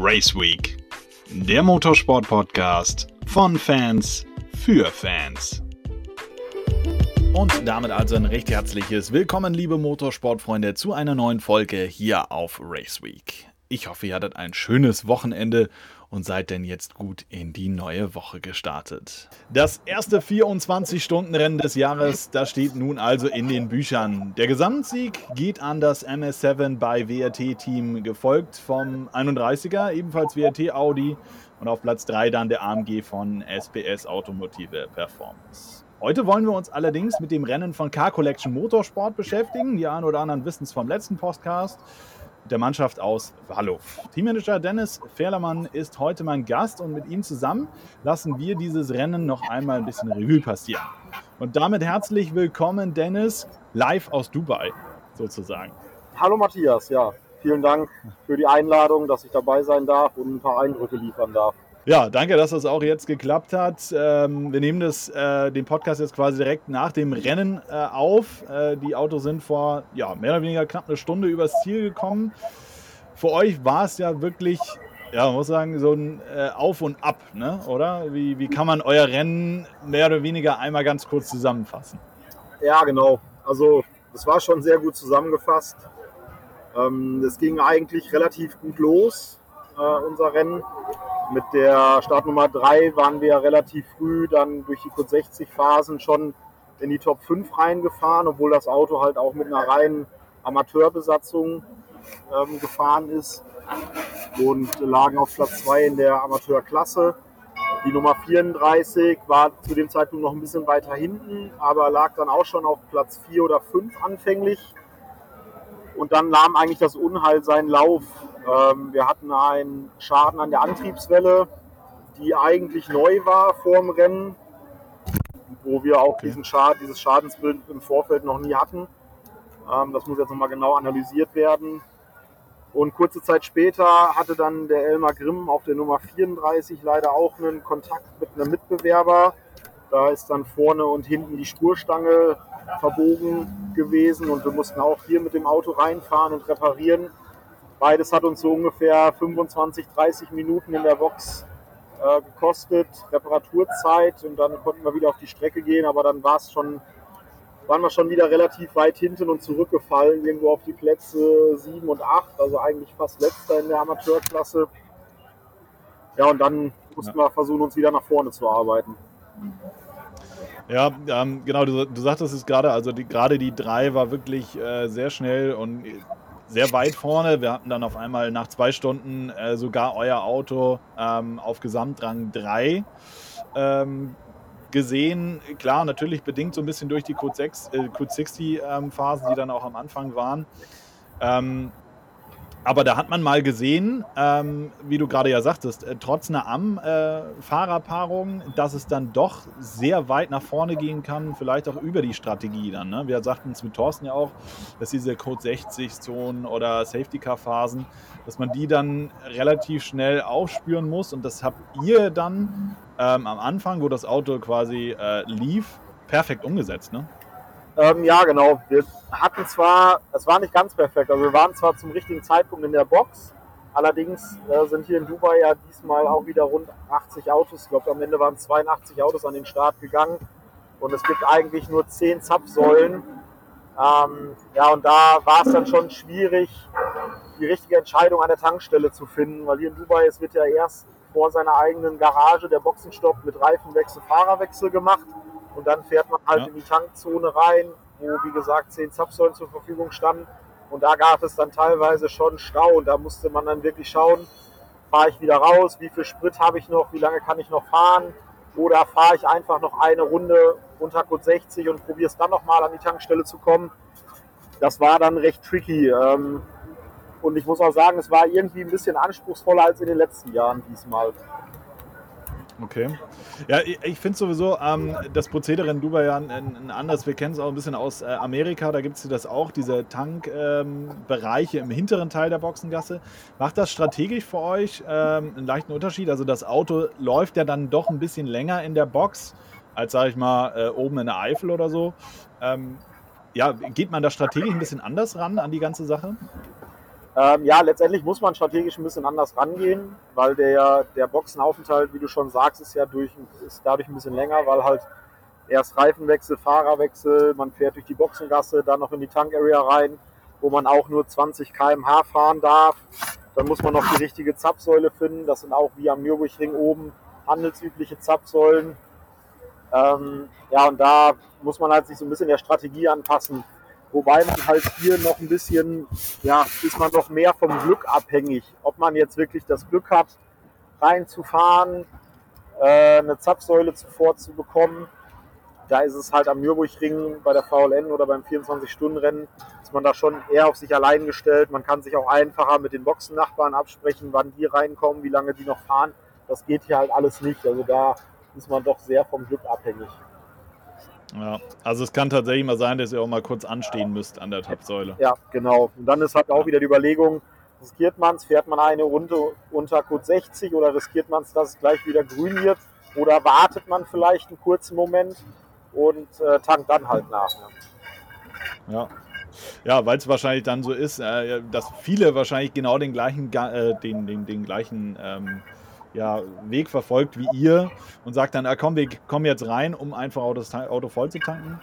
Race Week, der Motorsport-Podcast von Fans für Fans. Und damit also ein recht herzliches Willkommen, liebe Motorsportfreunde, zu einer neuen Folge hier auf Race Week. Ich hoffe, ihr hattet ein schönes Wochenende und seid denn jetzt gut in die neue Woche gestartet. Das erste 24-Stunden-Rennen des Jahres, das steht nun also in den Büchern. Der Gesamtsieg geht an das MS7 bei WRT-Team, gefolgt vom 31er, ebenfalls WRT Audi und auf Platz 3 dann der AMG von SPS Automotive Performance. Heute wollen wir uns allerdings mit dem Rennen von Car Collection Motorsport beschäftigen. Die einen oder anderen wissen es vom letzten Podcast der Mannschaft aus Wallow. Teammanager Dennis Fährlermann ist heute mein Gast und mit ihm zusammen lassen wir dieses Rennen noch einmal ein bisschen Revue passieren. Und damit herzlich willkommen, Dennis, live aus Dubai sozusagen. Hallo Matthias, ja, vielen Dank für die Einladung, dass ich dabei sein darf und ein paar Eindrücke liefern darf. Ja, danke, dass das auch jetzt geklappt hat. Ähm, wir nehmen das, äh, den Podcast jetzt quasi direkt nach dem Rennen äh, auf. Äh, die Autos sind vor ja, mehr oder weniger knapp eine Stunde übers Ziel gekommen. Für euch war es ja wirklich, ja, man muss sagen, so ein äh, Auf und Ab, ne? oder? Wie, wie kann man euer Rennen mehr oder weniger einmal ganz kurz zusammenfassen? Ja, genau. Also, das war schon sehr gut zusammengefasst. Ähm, es ging eigentlich relativ gut los, äh, unser Rennen. Mit der Startnummer 3 waren wir relativ früh dann durch die Code 60 Phasen schon in die Top 5 reingefahren, obwohl das Auto halt auch mit einer reinen Amateurbesatzung ähm, gefahren ist und lagen auf Platz 2 in der Amateurklasse. Die Nummer 34 war zu dem Zeitpunkt noch ein bisschen weiter hinten, aber lag dann auch schon auf Platz 4 oder 5 anfänglich. Und dann nahm eigentlich das Unheil seinen Lauf. Ähm, wir hatten einen Schaden an der Antriebswelle, die eigentlich neu war vor dem Rennen, wo wir auch diesen Schad, dieses Schadensbild im Vorfeld noch nie hatten. Ähm, das muss jetzt nochmal genau analysiert werden. Und kurze Zeit später hatte dann der Elmar Grimm auf der Nummer 34 leider auch einen Kontakt mit einem Mitbewerber. Da ist dann vorne und hinten die Spurstange verbogen gewesen und wir mussten auch hier mit dem Auto reinfahren und reparieren. Beides hat uns so ungefähr 25, 30 Minuten in der Box äh, gekostet, Reparaturzeit und dann konnten wir wieder auf die Strecke gehen, aber dann war es schon, waren wir schon wieder relativ weit hinten und zurückgefallen, irgendwo auf die Plätze 7 und 8, also eigentlich fast letzter in der Amateurklasse. Ja, und dann mussten ja. wir versuchen, uns wieder nach vorne zu arbeiten. Ja, ähm, genau, du, du sagtest es gerade, also die, gerade die 3 war wirklich äh, sehr schnell und sehr weit vorne. Wir hatten dann auf einmal nach zwei Stunden äh, sogar euer Auto ähm, auf Gesamtrang 3 ähm, gesehen. Klar, natürlich bedingt so ein bisschen durch die Code, 6, äh, Code 60 ähm, Phasen, die dann auch am Anfang waren. Aber da hat man mal gesehen, ähm, wie du gerade ja sagtest, äh, trotz einer Am-Fahrerpaarung, äh, dass es dann doch sehr weit nach vorne gehen kann, vielleicht auch über die Strategie dann. Ne? Wir sagten es mit Thorsten ja auch, dass diese Code 60-Zonen oder Safety-Car-Phasen, dass man die dann relativ schnell aufspüren muss. Und das habt ihr dann ähm, am Anfang, wo das Auto quasi äh, lief, perfekt umgesetzt. Ne? Ähm, ja, genau. Wir hatten zwar, es war nicht ganz perfekt, also wir waren zwar zum richtigen Zeitpunkt in der Box, allerdings äh, sind hier in Dubai ja diesmal auch wieder rund 80 Autos, ich glaube am Ende waren 82 Autos an den Start gegangen und es gibt eigentlich nur 10 Zapfsäulen. Ähm, ja, und da war es dann schon schwierig, die richtige Entscheidung an der Tankstelle zu finden, weil hier in Dubai, es wird ja erst vor seiner eigenen Garage der Boxenstopp mit Reifenwechsel, Fahrerwechsel gemacht und dann fährt man halt ja. in die Tankzone rein, wo wie gesagt zehn Zapfsäulen zur Verfügung standen. Und da gab es dann teilweise schon Stau. Und da musste man dann wirklich schauen, fahre ich wieder raus, wie viel Sprit habe ich noch, wie lange kann ich noch fahren. Oder fahre ich einfach noch eine Runde unter Code 60 und probiere es dann nochmal an die Tankstelle zu kommen. Das war dann recht tricky. Ähm, und ich muss auch sagen, es war irgendwie ein bisschen anspruchsvoller als in den letzten Jahren diesmal. Okay. Ja, ich, ich finde sowieso ähm, das Prozedere in Dubai ja ein, ein anderes. Wir kennen es auch ein bisschen aus äh, Amerika. Da gibt es das auch, diese Tankbereiche ähm, im hinteren Teil der Boxengasse. Macht das strategisch für euch ähm, einen leichten Unterschied? Also das Auto läuft ja dann doch ein bisschen länger in der Box als, sage ich mal, äh, oben in der Eifel oder so. Ähm, ja, geht man da strategisch ein bisschen anders ran an die ganze Sache? Ähm, ja, letztendlich muss man strategisch ein bisschen anders rangehen, weil der, der Boxenaufenthalt, wie du schon sagst, ist ja durch, ist dadurch ein bisschen länger, weil halt erst Reifenwechsel, Fahrerwechsel, man fährt durch die Boxengasse, dann noch in die Tankarea rein, wo man auch nur 20 km/h fahren darf. Dann muss man noch die richtige Zapfsäule finden. Das sind auch wie am Nürburgring oben handelsübliche Zapfsäulen. Ähm, ja, und da muss man halt sich so ein bisschen der Strategie anpassen. Wobei man halt hier noch ein bisschen, ja, ist man noch mehr vom Glück abhängig. Ob man jetzt wirklich das Glück hat, reinzufahren, äh, eine Zapfsäule zuvor zu bekommen. Da ist es halt am Nürburgring bei der VLN oder beim 24-Stunden-Rennen, ist man da schon eher auf sich allein gestellt. Man kann sich auch einfacher mit den Boxennachbarn absprechen, wann die reinkommen, wie lange die noch fahren. Das geht hier halt alles nicht. Also da ist man doch sehr vom Glück abhängig. Ja, also es kann tatsächlich mal sein, dass ihr auch mal kurz anstehen müsst an der Tapsäule. Ja, genau. Und dann ist halt auch wieder die Überlegung, riskiert man es, fährt man eine Runde unter Code 60 oder riskiert man es, dass es gleich wieder grün wird oder wartet man vielleicht einen kurzen Moment und äh, tankt dann halt nach. Ne? Ja. Ja, weil es wahrscheinlich dann so ist, äh, dass viele wahrscheinlich genau den gleichen, äh, den, den, den gleichen ähm, ja, Weg verfolgt wie ihr und sagt dann, ah, komm, wir kommen jetzt rein, um einfach das Auto voll zu tanken,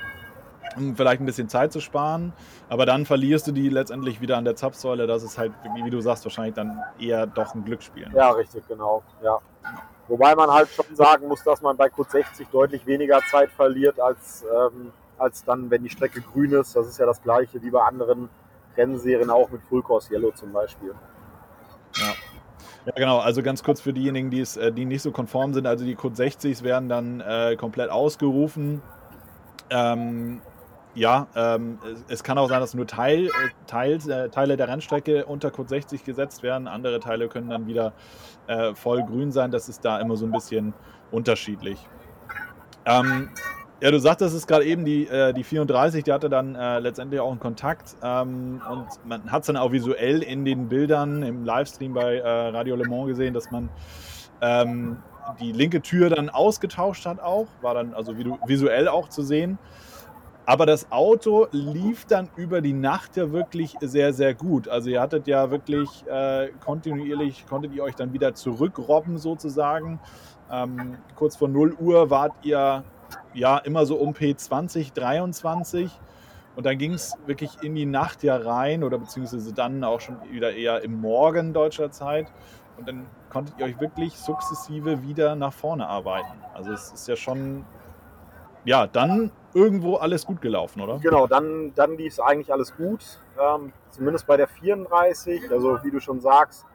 um vielleicht ein bisschen Zeit zu sparen. Aber dann verlierst du die letztendlich wieder an der Zapfsäule. Das ist halt, wie, du sagst, wahrscheinlich dann eher doch ein Glücksspiel. Ja, richtig, genau. Ja. Wobei man halt schon sagen muss, dass man bei Code 60 deutlich weniger Zeit verliert als, ähm, als dann, wenn die Strecke grün ist. Das ist ja das gleiche wie bei anderen Rennserien, auch mit Full Course Yellow zum Beispiel. Ja. Ja, genau. Also ganz kurz für diejenigen, die, es, äh, die nicht so konform sind. Also die Code 60s werden dann äh, komplett ausgerufen. Ähm, ja, ähm, es, kann auch sein, dass nur Teil, äh, Teil, äh, Teile der Rennstrecke unter Code 60 gesetzt werden. Andere Teile können dann wieder äh, voll grün sein. Das ist da immer so ein bisschen unterschiedlich. Ähm, ja, du sagtest es gerade eben, die, äh, die 34, die hatte dann äh, letztendlich auch einen Kontakt ähm, und man hat es dann auch visuell in den Bildern im Livestream bei äh, Radio Le Mans gesehen, dass man ähm, die linke Tür dann ausgetauscht hat auch, war dann also visuell auch zu sehen. Aber das Auto lief dann über die Nacht ja wirklich sehr, sehr gut. Also ihr hattet ja wirklich äh, kontinuierlich, konntet ihr euch dann wieder zurückrobben sozusagen. Ähm, kurz vor 0 Uhr wart ihr ja immer so um P20, 23. Und dann ging es wirklich in die Nacht ja rein oder beziehungsweise dann auch schon wieder eher im Morgen deutscher Zeit. Und dann konntet ihr euch wirklich sukzessive wieder nach vorne arbeiten. Also es ist ja schon, ja, dann irgendwo alles gut gelaufen, oder? Genau, dann, dann lief es eigentlich alles gut. Ähm, zumindest bei der 34. Also wie du schon sagst,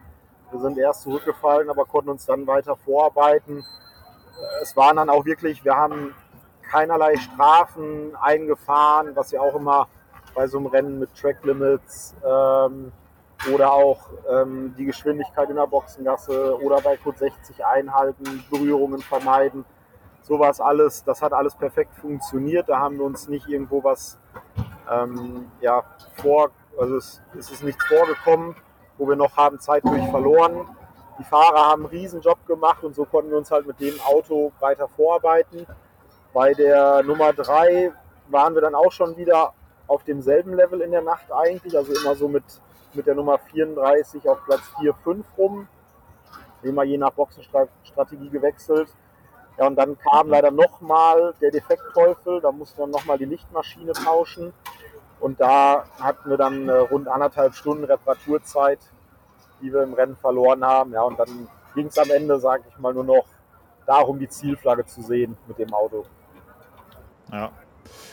wir sind erst zurückgefallen, aber konnten uns dann weiter vorarbeiten. Es waren dann auch wirklich, wir haben keinerlei Strafen eingefahren, was ja auch immer bei so einem Rennen mit Track Limits ähm, oder auch ähm, die Geschwindigkeit in der Boxengasse oder bei Code 60 einhalten, Berührungen vermeiden. Sowas alles, das hat alles perfekt funktioniert. Da haben wir uns nicht irgendwo was ähm, ja, vor, also es, es ist nichts vorgekommen, wo wir noch haben Zeit durch verloren. Die Fahrer haben einen Riesenjob gemacht und so konnten wir uns halt mit dem Auto weiter vorarbeiten. Bei der Nummer 3 waren wir dann auch schon wieder auf demselben Level in der Nacht eigentlich, also immer so mit, mit der Nummer 34 auf Platz 4, 5 rum. Immer je nach Boxenstrategie gewechselt. Ja, und dann kam leider nochmal der Defektteufel, da mussten wir nochmal die Lichtmaschine tauschen. Und da hatten wir dann äh, rund anderthalb Stunden Reparaturzeit, die wir im Rennen verloren haben. Ja, und dann ging es am Ende, sage ich mal, nur noch darum, die Zielflagge zu sehen mit dem Auto. Ja.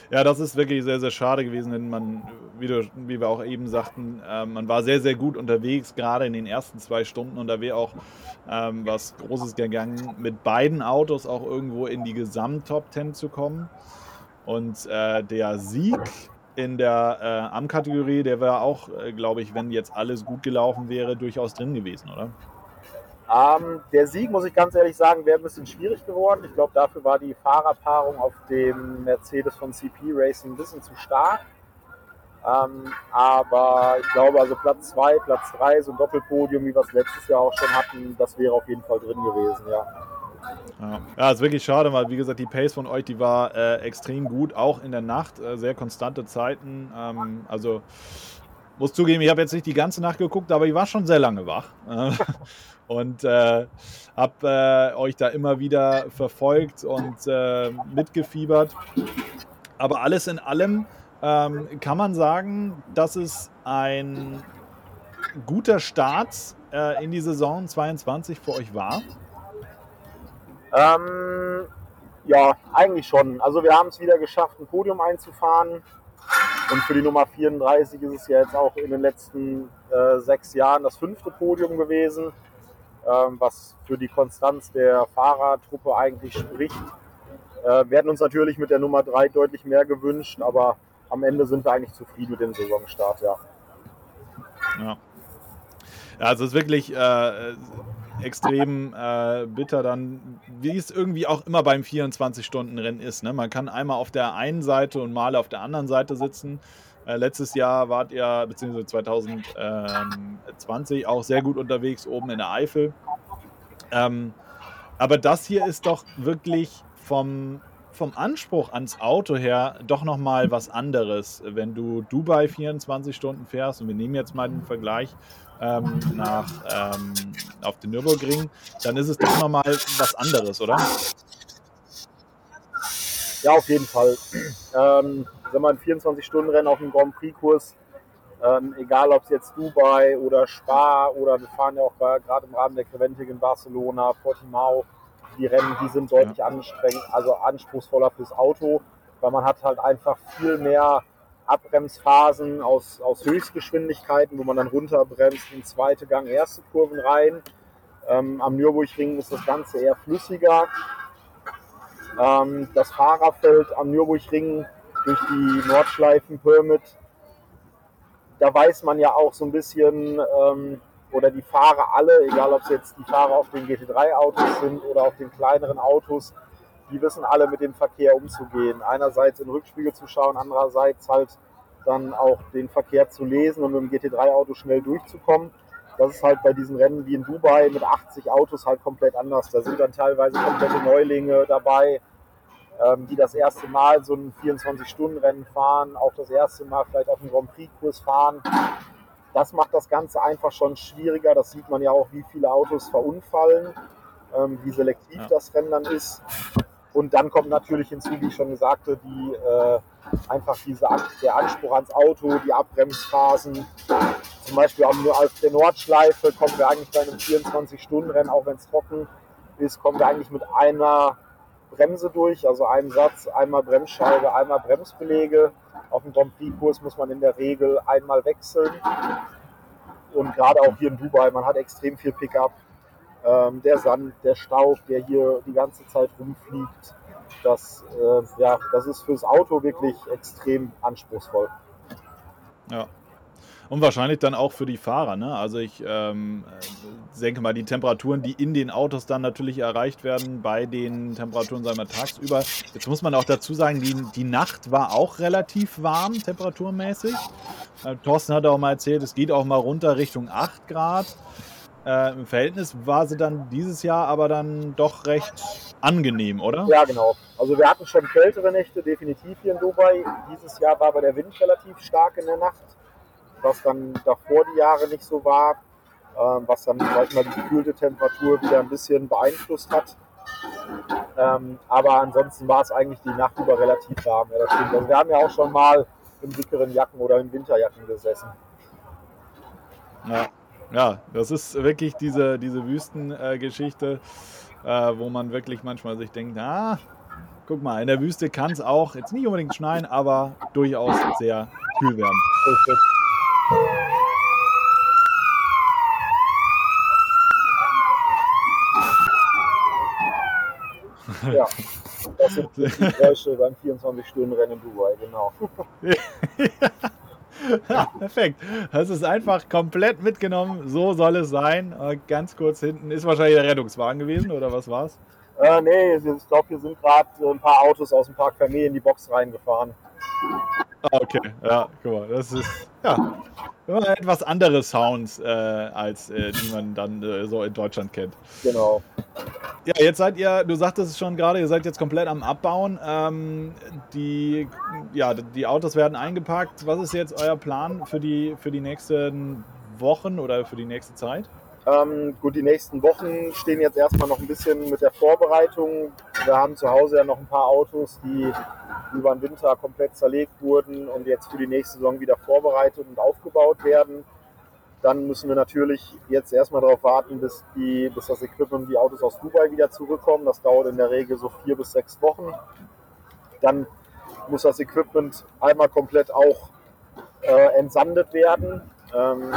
Ja, das ist wirklich sehr, sehr schade gewesen, denn man, wie, du, wie wir auch eben sagten, äh, man war sehr, sehr gut unterwegs, gerade in den ersten zwei Stunden und da wäre auch ähm, was Großes gegangen, mit beiden Autos auch irgendwo in die Gesamt-Top 10 zu kommen. Und äh, der Sieg in der äh, Am-Kategorie, der wäre auch, äh, glaube ich, wenn jetzt alles gut gelaufen wäre, durchaus drin gewesen, oder? Ähm, der Sieg, muss ich ganz ehrlich sagen, wäre ein bisschen schwierig geworden. Ich glaube, dafür war die Fahrerpaarung auf dem Mercedes von CP Racing ein bisschen zu stark. Ähm, aber ich glaube, also Platz 2, Platz 3, so ein Doppelpodium, wie wir es letztes Jahr auch schon hatten, das wäre auf jeden Fall drin gewesen, ja. Ja. ja, ist wirklich schade, weil wie gesagt, die Pace von euch, die war äh, extrem gut, auch in der Nacht, äh, sehr konstante Zeiten. Ähm, also muss zugeben, ich habe jetzt nicht die ganze Nacht geguckt, aber ich war schon sehr lange wach. und äh, habe äh, euch da immer wieder verfolgt und äh, mitgefiebert. Aber alles in allem ähm, kann man sagen, dass es ein guter Start äh, in die Saison 22 für euch war? Ähm, ja, eigentlich schon. Also wir haben es wieder geschafft, ein Podium einzufahren. Und für die Nummer 34 ist es ja jetzt auch in den letzten äh, sechs Jahren das fünfte Podium gewesen, ähm, was für die Konstanz der Fahrertruppe eigentlich spricht. Äh, wir hätten uns natürlich mit der Nummer 3 deutlich mehr gewünscht, aber am Ende sind wir eigentlich zufrieden mit dem Saisonstart, ja. Ja. Also es ist wirklich äh, extrem äh, bitter dann, wie es irgendwie auch immer beim 24-Stunden-Rennen ist. Ne? Man kann einmal auf der einen Seite und mal auf der anderen Seite sitzen. Äh, letztes Jahr wart ihr, beziehungsweise 2020, auch sehr gut unterwegs oben in der Eifel. Ähm, aber das hier ist doch wirklich vom, vom Anspruch ans Auto her doch nochmal was anderes. Wenn du Dubai 24 Stunden fährst, und wir nehmen jetzt mal den Vergleich ähm, nach, ähm, auf den Nürburgring, dann ist es doch nochmal was anderes, oder? Ja, auf jeden Fall. Ähm, wenn man 24-Stunden-Rennen auf dem Grand Prix-Kurs, ähm, egal ob es jetzt Dubai oder Spa oder wir fahren ja auch gerade im Rahmen der Creventic in Barcelona, Portimao, die Rennen, die sind deutlich ja. anstrengend, also anspruchsvoller fürs Auto, weil man hat halt einfach viel mehr Abbremsphasen aus, aus Höchstgeschwindigkeiten, wo man dann runterbremst in zweite Gang, erste Kurven rein. Ähm, am Nürburgring ist das Ganze eher flüssiger. Ähm, das Fahrerfeld am Nürburgring durch die Nordschleifen-Permit, da weiß man ja auch so ein bisschen, ähm, oder die Fahrer alle, egal ob es jetzt die Fahrer auf den GT3-Autos sind oder auf den kleineren Autos, die wissen alle mit dem Verkehr umzugehen. Einerseits in den Rückspiegel zu schauen, andererseits halt dann auch den Verkehr zu lesen und mit dem GT3-Auto schnell durchzukommen. Das ist halt bei diesen Rennen wie in Dubai mit 80 Autos halt komplett anders. Da sind dann teilweise komplette Neulinge dabei, ähm, die das erste Mal so ein 24-Stunden-Rennen fahren, auch das erste Mal vielleicht auf einem Grand Prix-Kurs fahren. Das macht das Ganze einfach schon schwieriger. Das sieht man ja auch, wie viele Autos verunfallen, ähm, wie selektiv ja. das Rennen dann ist. Und dann kommt natürlich hinzu, wie ich schon sagte, die, äh, einfach diese, der Anspruch ans Auto, die Abbremsphasen. Zum Beispiel auf der Nordschleife kommen wir eigentlich bei einem 24-Stunden-Rennen, auch wenn es trocken ist, kommen wir eigentlich mit einer Bremse durch, also einem Satz, einmal Bremsscheibe, einmal Bremsbelege. Auf dem Grand Prix-Kurs muss man in der Regel einmal wechseln. Und gerade auch hier in Dubai, man hat extrem viel Pickup ähm, der Sand, der Staub, der hier die ganze Zeit rumfliegt, das, äh, ja, das ist fürs Auto wirklich extrem anspruchsvoll. Ja. Und wahrscheinlich dann auch für die Fahrer. Ne? Also ich ähm, denke mal, die Temperaturen, die in den Autos dann natürlich erreicht werden, bei den Temperaturen, sagen wir tagsüber. Jetzt muss man auch dazu sagen, die, die Nacht war auch relativ warm, temperaturmäßig. Äh, Thorsten hat auch mal erzählt, es geht auch mal runter Richtung 8 Grad. Äh, Im Verhältnis war sie dann dieses Jahr aber dann doch recht angenehm, oder? Ja, genau. Also wir hatten schon kältere Nächte, definitiv hier in Dubai. Dieses Jahr war aber der Wind relativ stark in der Nacht, was dann davor die Jahre nicht so war, ähm, was dann, sag ich mal, die gekühlte Temperatur wieder ein bisschen beeinflusst hat. Ähm, aber ansonsten war es eigentlich die Nacht über relativ warm. Ja, das stimmt. Also wir haben ja auch schon mal in dickeren Jacken oder in Winterjacken gesessen. Ja. Ja, das ist wirklich diese, diese Wüstengeschichte, äh, wo man wirklich manchmal sich denkt, ah, guck mal, in der Wüste kann es auch jetzt nicht unbedingt schneien, aber durchaus sehr kühl werden. Ja, das sind die Geräusche beim 24-Stunden-Rennen in Dubai, genau. ja. ja, perfekt. Das ist einfach komplett mitgenommen. So soll es sein. Äh, ganz kurz hinten ist wahrscheinlich der Rettungswagen gewesen, oder was war's? Äh, nee, ich glaube, hier sind gerade ein paar Autos aus dem Park Vermeer in die Box reingefahren. Ah, okay. Ja, guck mal, das ist, ja, immer etwas andere Sounds, äh, als äh, die man dann äh, so in Deutschland kennt. Genau. Ja, jetzt seid ihr, du sagtest es schon gerade, ihr seid jetzt komplett am Abbauen. Ähm, die, ja, die Autos werden eingepackt. Was ist jetzt euer Plan für die, für die nächsten Wochen oder für die nächste Zeit? Ähm, gut, die nächsten Wochen stehen jetzt erstmal noch ein bisschen mit der Vorbereitung. Wir haben zu Hause ja noch ein paar Autos, die über den Winter komplett zerlegt wurden und jetzt für die nächste Saison wieder vorbereitet und aufgebaut werden. Dann müssen wir natürlich jetzt erstmal darauf warten, bis, die, bis das Equipment die Autos aus Dubai wieder zurückkommen. Das dauert in der Regel so vier bis sechs Wochen. Dann muss das Equipment einmal komplett auch äh, entsandet werden. Ähm,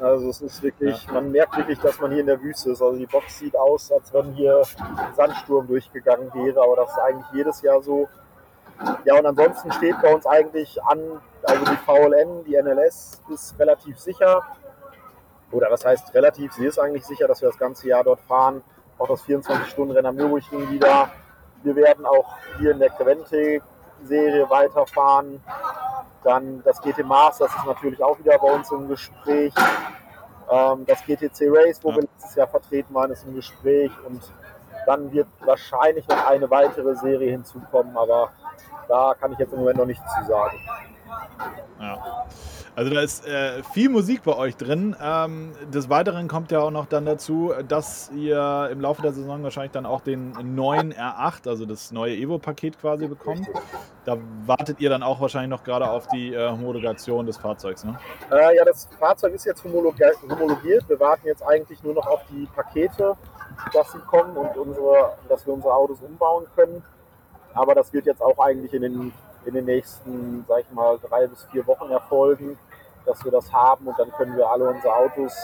also es ist wirklich, ja. man merkt wirklich, dass man hier in der Wüste ist. Also die Box sieht aus, als wenn hier Sandsturm durchgegangen wäre, aber das ist eigentlich jedes Jahr so. Ja, und ansonsten steht bei uns eigentlich an, also die VLN, die NLS ist relativ sicher. Oder was heißt relativ? Sie ist eigentlich sicher, dass wir das ganze Jahr dort fahren. Auch das 24-Stunden-Rennen am Nürburgring wieder. Wir werden auch hier in der Crevente-Serie weiterfahren. Dann das GT Masters ist natürlich auch wieder bei uns im Gespräch. Ähm, das GTC Race, wo ja. wir letztes Jahr vertreten waren, ist im Gespräch. Und dann wird wahrscheinlich noch eine weitere Serie hinzukommen, aber da kann ich jetzt im Moment noch nichts zu sagen. Ja. Also da ist äh, viel Musik bei euch drin. Ähm, des Weiteren kommt ja auch noch dann dazu, dass ihr im Laufe der Saison wahrscheinlich dann auch den neuen R8, also das neue Evo-Paket quasi bekommt. Da wartet ihr dann auch wahrscheinlich noch gerade auf die äh, Homologation des Fahrzeugs, ne? Äh, ja, das Fahrzeug ist jetzt homologiert. Wir warten jetzt eigentlich nur noch auf die Pakete, dass sie kommen und unsere, dass wir unsere Autos umbauen können. Aber das wird jetzt auch eigentlich in den in den nächsten, sag ich mal, drei bis vier Wochen erfolgen, dass wir das haben und dann können wir alle unsere Autos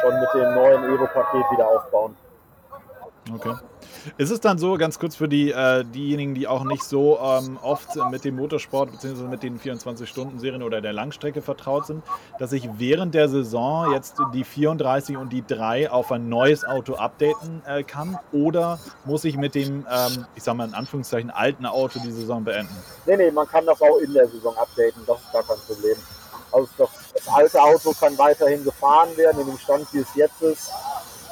schon mit dem neuen Evo-Paket wieder aufbauen. Okay. Ist es dann so, ganz kurz für die, äh, diejenigen, die auch nicht so ähm, oft mit dem Motorsport bzw. mit den 24-Stunden-Serien oder der Langstrecke vertraut sind, dass ich während der Saison jetzt die 34 und die 3 auf ein neues Auto updaten äh, kann? Oder muss ich mit dem, ähm, ich sag mal in Anführungszeichen, alten Auto die Saison beenden? Nee, nee, man kann das auch in der Saison updaten, das ist gar kein Problem. Also das, das alte Auto kann weiterhin gefahren werden in dem Stand, wie es jetzt ist.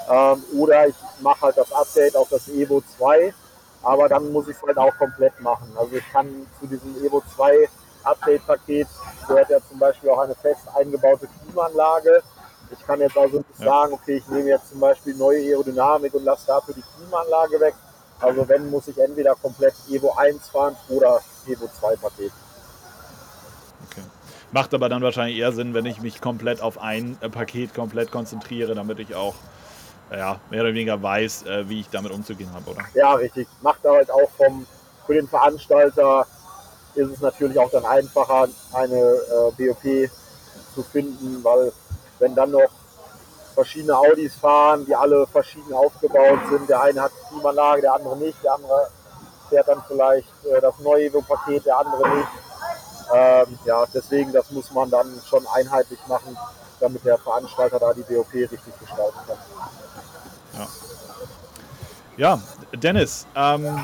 Ähm, oder ich mache halt das Update auf das Evo 2, aber dann muss ich es halt auch komplett machen. Also ich kann zu diesem Evo 2 Update-Paket gehört ja zum Beispiel auch eine fest eingebaute Klimaanlage. Ich kann jetzt also nicht ja. sagen, okay, ich nehme jetzt zum Beispiel neue Aerodynamik und lasse dafür die Klimaanlage weg. Also wenn, muss ich entweder komplett Evo 1 fahren oder Evo 2 Paket. Okay. Macht aber dann wahrscheinlich eher Sinn, wenn ich mich komplett auf ein äh, Paket komplett konzentriere, damit ich auch ja, mehr oder weniger weiß, äh, wie ich damit umzugehen habe, oder? Ja, richtig. Macht halt auch vom, für den Veranstalter ist es natürlich auch dann einfacher, eine äh, BOP zu finden, weil wenn dann noch verschiedene Audis fahren, die alle verschieden aufgebaut sind, der eine hat Klimaanlage, der andere nicht, der andere fährt dann vielleicht äh, das neue Evo-Paket, der andere nicht. Ähm, ja, deswegen, das muss man dann schon einheitlich machen, damit der Veranstalter da die BOP richtig gestalten kann. Ja, Dennis, ähm,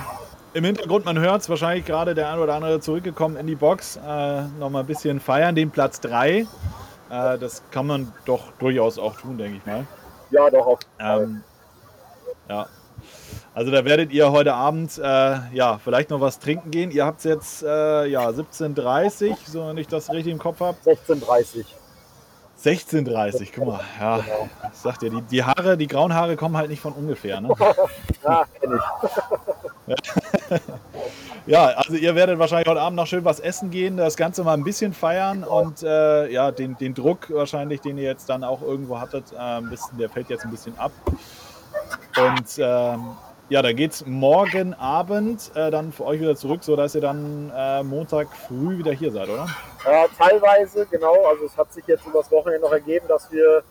im Hintergrund, man hört es wahrscheinlich gerade der ein oder andere zurückgekommen in die Box. Äh, Nochmal ein bisschen feiern, den Platz 3. Äh, das kann man doch durchaus auch tun, denke ich mal. Ja, doch. Auf ähm, ja. Also da werdet ihr heute Abend äh, ja vielleicht noch was trinken gehen. Ihr habt es jetzt äh, ja 17.30 so wenn ich das richtig im Kopf habe. 16.30 16,30, guck mal. Ja, genau. sagt ja, die, die Haare, die grauen Haare kommen halt nicht von ungefähr. Ne? ja, kenn ich. ja, also ihr werdet wahrscheinlich heute Abend noch schön was essen gehen, das Ganze mal ein bisschen feiern und äh, ja, den, den Druck wahrscheinlich, den ihr jetzt dann auch irgendwo hattet, äh, bisschen, der fällt jetzt ein bisschen ab. Und ähm, ja, dann geht es morgen Abend äh, dann für euch wieder zurück, sodass ihr dann äh, Montag früh wieder hier seid, oder? Äh, teilweise, genau. Also es hat sich jetzt übers Wochenende noch ergeben, dass wir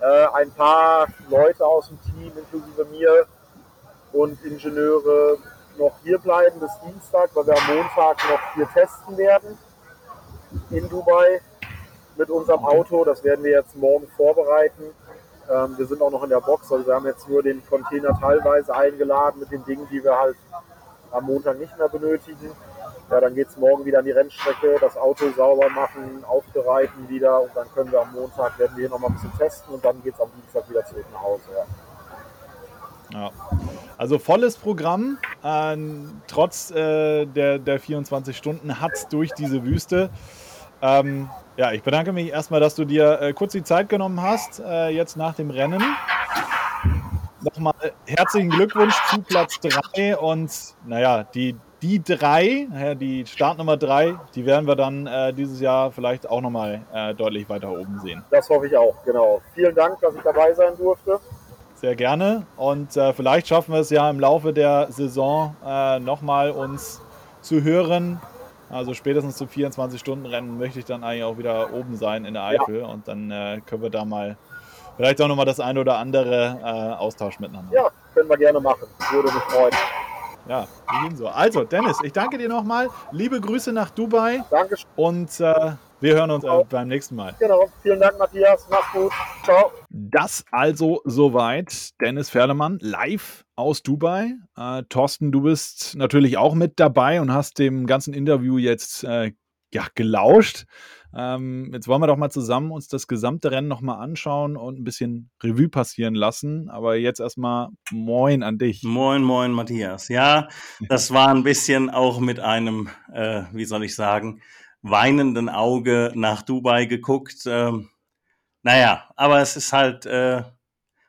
äh, ein paar Leute aus dem Team, inklusive mir und Ingenieure, noch hier bleiben bis Dienstag, weil wir am Montag noch hier testen werden in Dubai mit unserem Auto. Das werden wir jetzt morgen vorbereiten. Ähm, wir sind auch noch in der Box, also wir haben jetzt nur den Container teilweise eingeladen mit den Dingen, die wir halt am Montag nicht mehr benötigen. Ja, dann geht es morgen wieder an die Rennstrecke, das Auto sauber machen, aufbereiten wieder und dann können wir am Montag, werden wir hier nochmal ein bisschen testen und dann geht es am Dienstag wieder zurück nach Hause. Ja. ja. Also volles Programm, äh, trotz äh, der, der 24 Stunden hat es durch diese Wüste. Ähm, ja, ich bedanke mich erstmal, dass du dir äh, kurz die Zeit genommen hast, äh, jetzt nach dem Rennen. Nochmal herzlichen Glückwunsch zu Platz 3 und naja, die, die drei, die Startnummer 3, die werden wir dann äh, dieses Jahr vielleicht auch nochmal äh, deutlich weiter oben sehen. Das hoffe ich auch, genau. Vielen Dank, dass ich dabei sein durfte. Sehr gerne und äh, vielleicht schaffen wir es ja im Laufe der Saison äh, nochmal uns zu hören, also spätestens zum 24-Stunden-Rennen möchte ich dann eigentlich auch wieder oben sein in der Eifel ja. und dann äh, können wir da mal vielleicht auch nochmal das eine oder andere äh, Austausch miteinander. Ja, können wir gerne machen. Würde mich freuen. Ja, ebenso. Also, Dennis, ich danke dir nochmal. Liebe Grüße nach Dubai. Dankeschön. Und äh, wir hören uns äh, beim nächsten Mal. Genau. Vielen Dank, Matthias. Mach's gut. Ciao. Das also soweit. Dennis Ferlemann live aus Dubai. Äh, Thorsten, du bist natürlich auch mit dabei und hast dem ganzen Interview jetzt äh, ja, gelauscht. Ähm, jetzt wollen wir doch mal zusammen uns das gesamte Rennen nochmal anschauen und ein bisschen Revue passieren lassen. Aber jetzt erstmal Moin an dich. Moin, moin, Matthias. Ja, das war ein bisschen auch mit einem, äh, wie soll ich sagen, weinenden Auge nach Dubai geguckt. Ähm, naja, aber es ist halt äh,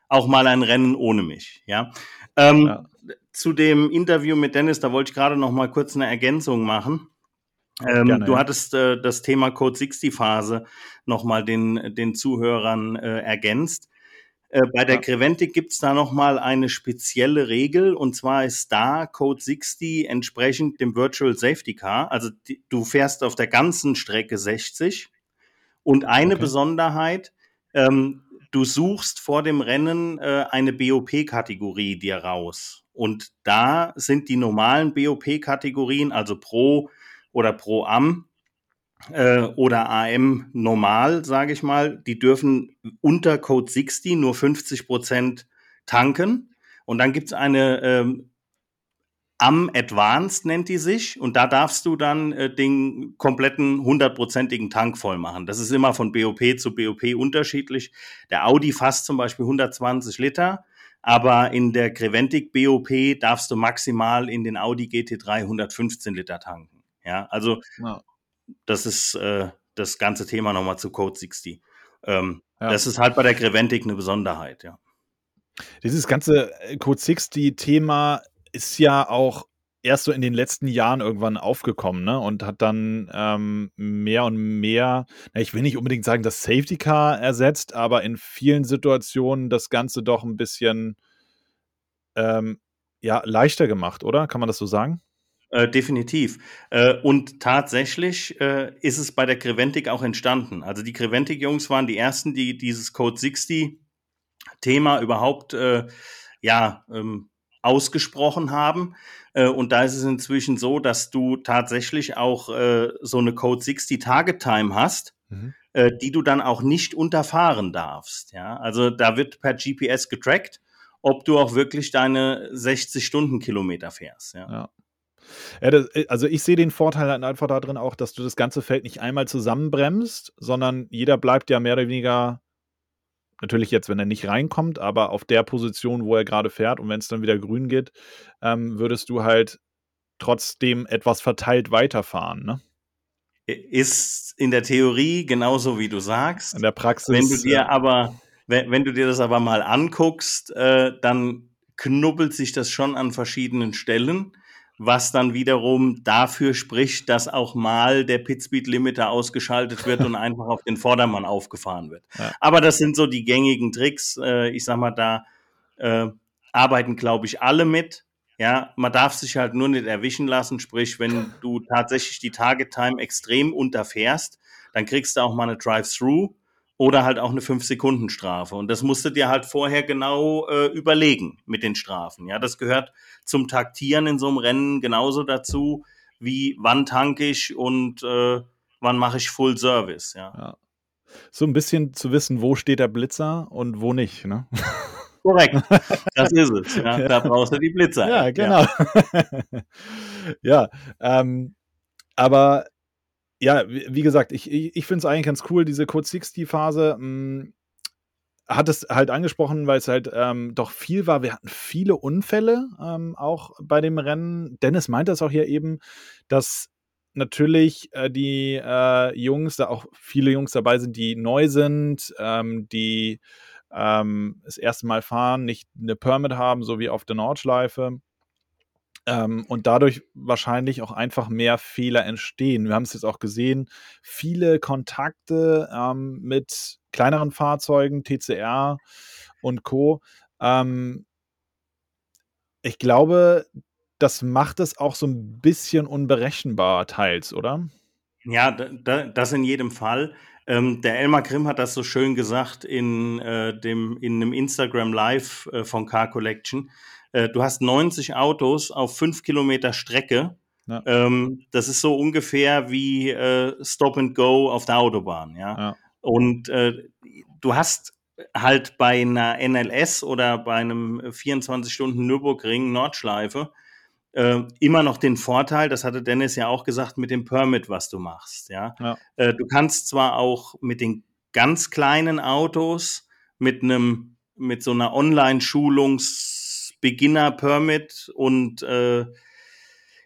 auch mal ein Rennen ohne mich. Ja. Ähm, ja. Zu dem Interview mit Dennis, da wollte ich gerade noch mal kurz eine Ergänzung machen. Ähm, Gerne, du ja. hattest äh, das Thema Code 60 Phase noch mal den, den Zuhörern äh, ergänzt. Äh, bei der ja. Creventic gibt es da nochmal eine spezielle Regel und zwar ist da Code 60 entsprechend dem Virtual Safety Car. Also die, du fährst auf der ganzen Strecke 60 und eine okay. Besonderheit, ähm, du suchst vor dem Rennen äh, eine BOP-Kategorie dir raus. Und da sind die normalen BOP-Kategorien, also Pro oder Pro Am, äh, oder AM normal, sage ich mal, die dürfen unter Code 60 nur 50 Prozent tanken. Und dann gibt es eine ähm, Am Advanced nennt die sich und da darfst du dann äh, den kompletten hundertprozentigen Tank voll machen. Das ist immer von BOP zu BOP unterschiedlich. Der Audi fasst zum Beispiel 120 Liter, aber in der Creventic BOP darfst du maximal in den Audi GT3 115 Liter tanken. Ja, also ja das ist äh, das ganze Thema nochmal zu Code 60. Ähm, ja. Das ist halt bei der Creventic eine Besonderheit, ja. Dieses ganze äh, Code 60-Thema ist ja auch erst so in den letzten Jahren irgendwann aufgekommen, ne? Und hat dann ähm, mehr und mehr, na, ich will nicht unbedingt sagen, das Safety Car ersetzt, aber in vielen Situationen das Ganze doch ein bisschen ähm, ja, leichter gemacht, oder? Kann man das so sagen? Äh, definitiv. Äh, und tatsächlich äh, ist es bei der Creventic auch entstanden. Also die Creventic-Jungs waren die ersten, die dieses Code 60 Thema überhaupt äh, ja, ähm, ausgesprochen haben. Äh, und da ist es inzwischen so, dass du tatsächlich auch äh, so eine Code 60 Target Time hast, mhm. die du dann auch nicht unterfahren darfst. Ja? Also da wird per GPS getrackt, ob du auch wirklich deine 60 Stundenkilometer fährst. Ja. ja. Ja, das, äh, also ich sehe den Vorteil halt einfach darin auch, dass du das ganze Feld nicht einmal zusammenbremst, sondern jeder bleibt ja mehr oder weniger, natürlich jetzt, wenn er nicht reinkommt, aber auf der Position, wo er gerade fährt und wenn es dann wieder grün geht, ähm, würdest du halt trotzdem etwas verteilt weiterfahren, ne? Ist in der Theorie genauso, wie du sagst. In der Praxis. Wenn du dir aber, wenn, wenn du dir das aber mal anguckst, äh, dann knubbelt sich das schon an verschiedenen Stellen was dann wiederum dafür spricht, dass auch mal der Pitspeed Limiter ausgeschaltet wird und einfach auf den Vordermann aufgefahren wird. Ja. Aber das sind so die gängigen Tricks. Äh, ich sag mal, da äh, arbeiten, glaube ich, alle mit. Ja, man darf sich halt nur nicht erwischen lassen. Sprich, wenn du tatsächlich die Target Time extrem unterfährst, dann kriegst du auch mal eine Drive-Through oder halt auch eine 5-Sekunden-Strafe. Und das musst du dir halt vorher genau äh, überlegen mit den Strafen. Ja, das gehört zum Taktieren in so einem Rennen genauso dazu, wie wann tanke ich und äh, wann mache ich Full Service. Ja. ja. So ein bisschen zu wissen, wo steht der Blitzer und wo nicht, ne? Korrekt, das ist es. Ja. Da brauchst du die Blitzer. Ja, genau. Ja, ja ähm, aber ja, wie, gesagt, ich, ich, ich finde es eigentlich ganz cool, diese Code 60-Phase. Hm, hat es halt angesprochen, weil es halt ähm, doch viel war. Wir hatten viele Unfälle ähm, auch bei dem Rennen. Dennis meinte es auch hier eben, dass natürlich äh, die äh, Jungs, da auch viele Jungs dabei sind, die neu sind, ähm, die ähm, das erste Mal fahren, nicht eine Permit haben, so wie auf der Nordschleife. Ähm, und dadurch wahrscheinlich auch einfach mehr Fehler entstehen. Wir haben es jetzt auch gesehen, viele Kontakte ähm, mit kleineren Fahrzeugen, TCR und Co. Ähm, ich glaube, das macht es auch so ein bisschen unberechenbar teils, oder? Ja, da, das in jedem Fall. Ähm, der Elmar Grimm hat das so schön gesagt in, äh, dem, in einem Instagram Live äh, von Car Collection. Äh, du hast 90 Autos auf 5 Kilometer Strecke. Ja. Ähm, das ist so ungefähr wie äh, Stop and Go auf der Autobahn. Ja. ja. Und äh, du hast halt bei einer NLS oder bei einem 24-Stunden-Nürburgring Nordschleife äh, immer noch den Vorteil, das hatte Dennis ja auch gesagt, mit dem Permit, was du machst. Ja? ja. Äh, du kannst zwar auch mit den ganz kleinen Autos mit einem mit so einer Online-Schulungs-Beginner-Permit und äh,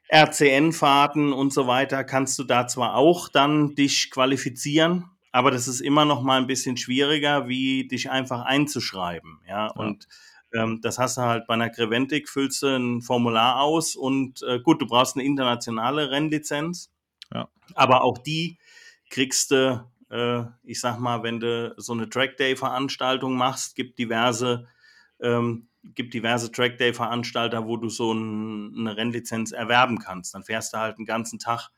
RCN-Fahrten und so weiter kannst du da zwar auch dann dich qualifizieren, aber das ist immer noch mal ein bisschen schwieriger, wie dich einfach einzuschreiben. Ja, ja. und ähm, das hast du halt bei einer Creventic, füllst du ein Formular aus und äh, gut, du brauchst eine internationale Rennlizenz. Ja. Aber auch die kriegst du, äh, ich sag mal, wenn du so eine Trackday-Veranstaltung machst, gibt diverse, ähm, gibt diverse Trackday-Veranstalter, wo du so ein, eine Rennlizenz erwerben kannst. Dann fährst du halt einen ganzen Tag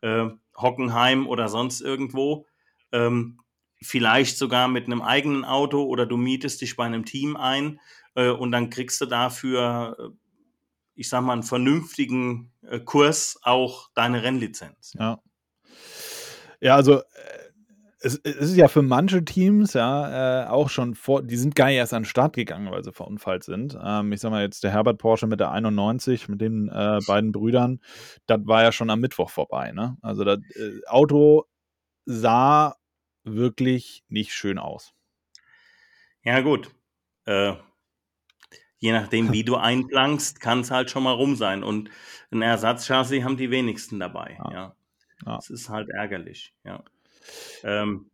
äh, Hockenheim oder sonst irgendwo. Ähm, vielleicht sogar mit einem eigenen Auto oder du mietest dich bei einem Team ein äh, und dann kriegst du dafür, äh, ich sag mal, einen vernünftigen äh, Kurs auch deine Rennlizenz. Ja. Ja, also es, es, ist ja für manche Teams ja äh, auch schon vor, die sind gar nicht erst an den Start gegangen, weil sie verunfallt sind. Ähm, ich sag mal jetzt der Herbert Porsche mit der 91, mit den äh, beiden Brüdern, das war ja schon am Mittwoch vorbei. Ne? Also das äh, Auto sah wirklich nicht schön aus. Ja gut, äh, je nachdem, wie du einplankst, kann es halt schon mal rum sein. Und ein Ersatzchassis haben die wenigsten dabei. Ja. ja. ja. Das ist halt ärgerlich. Ja. Ähm,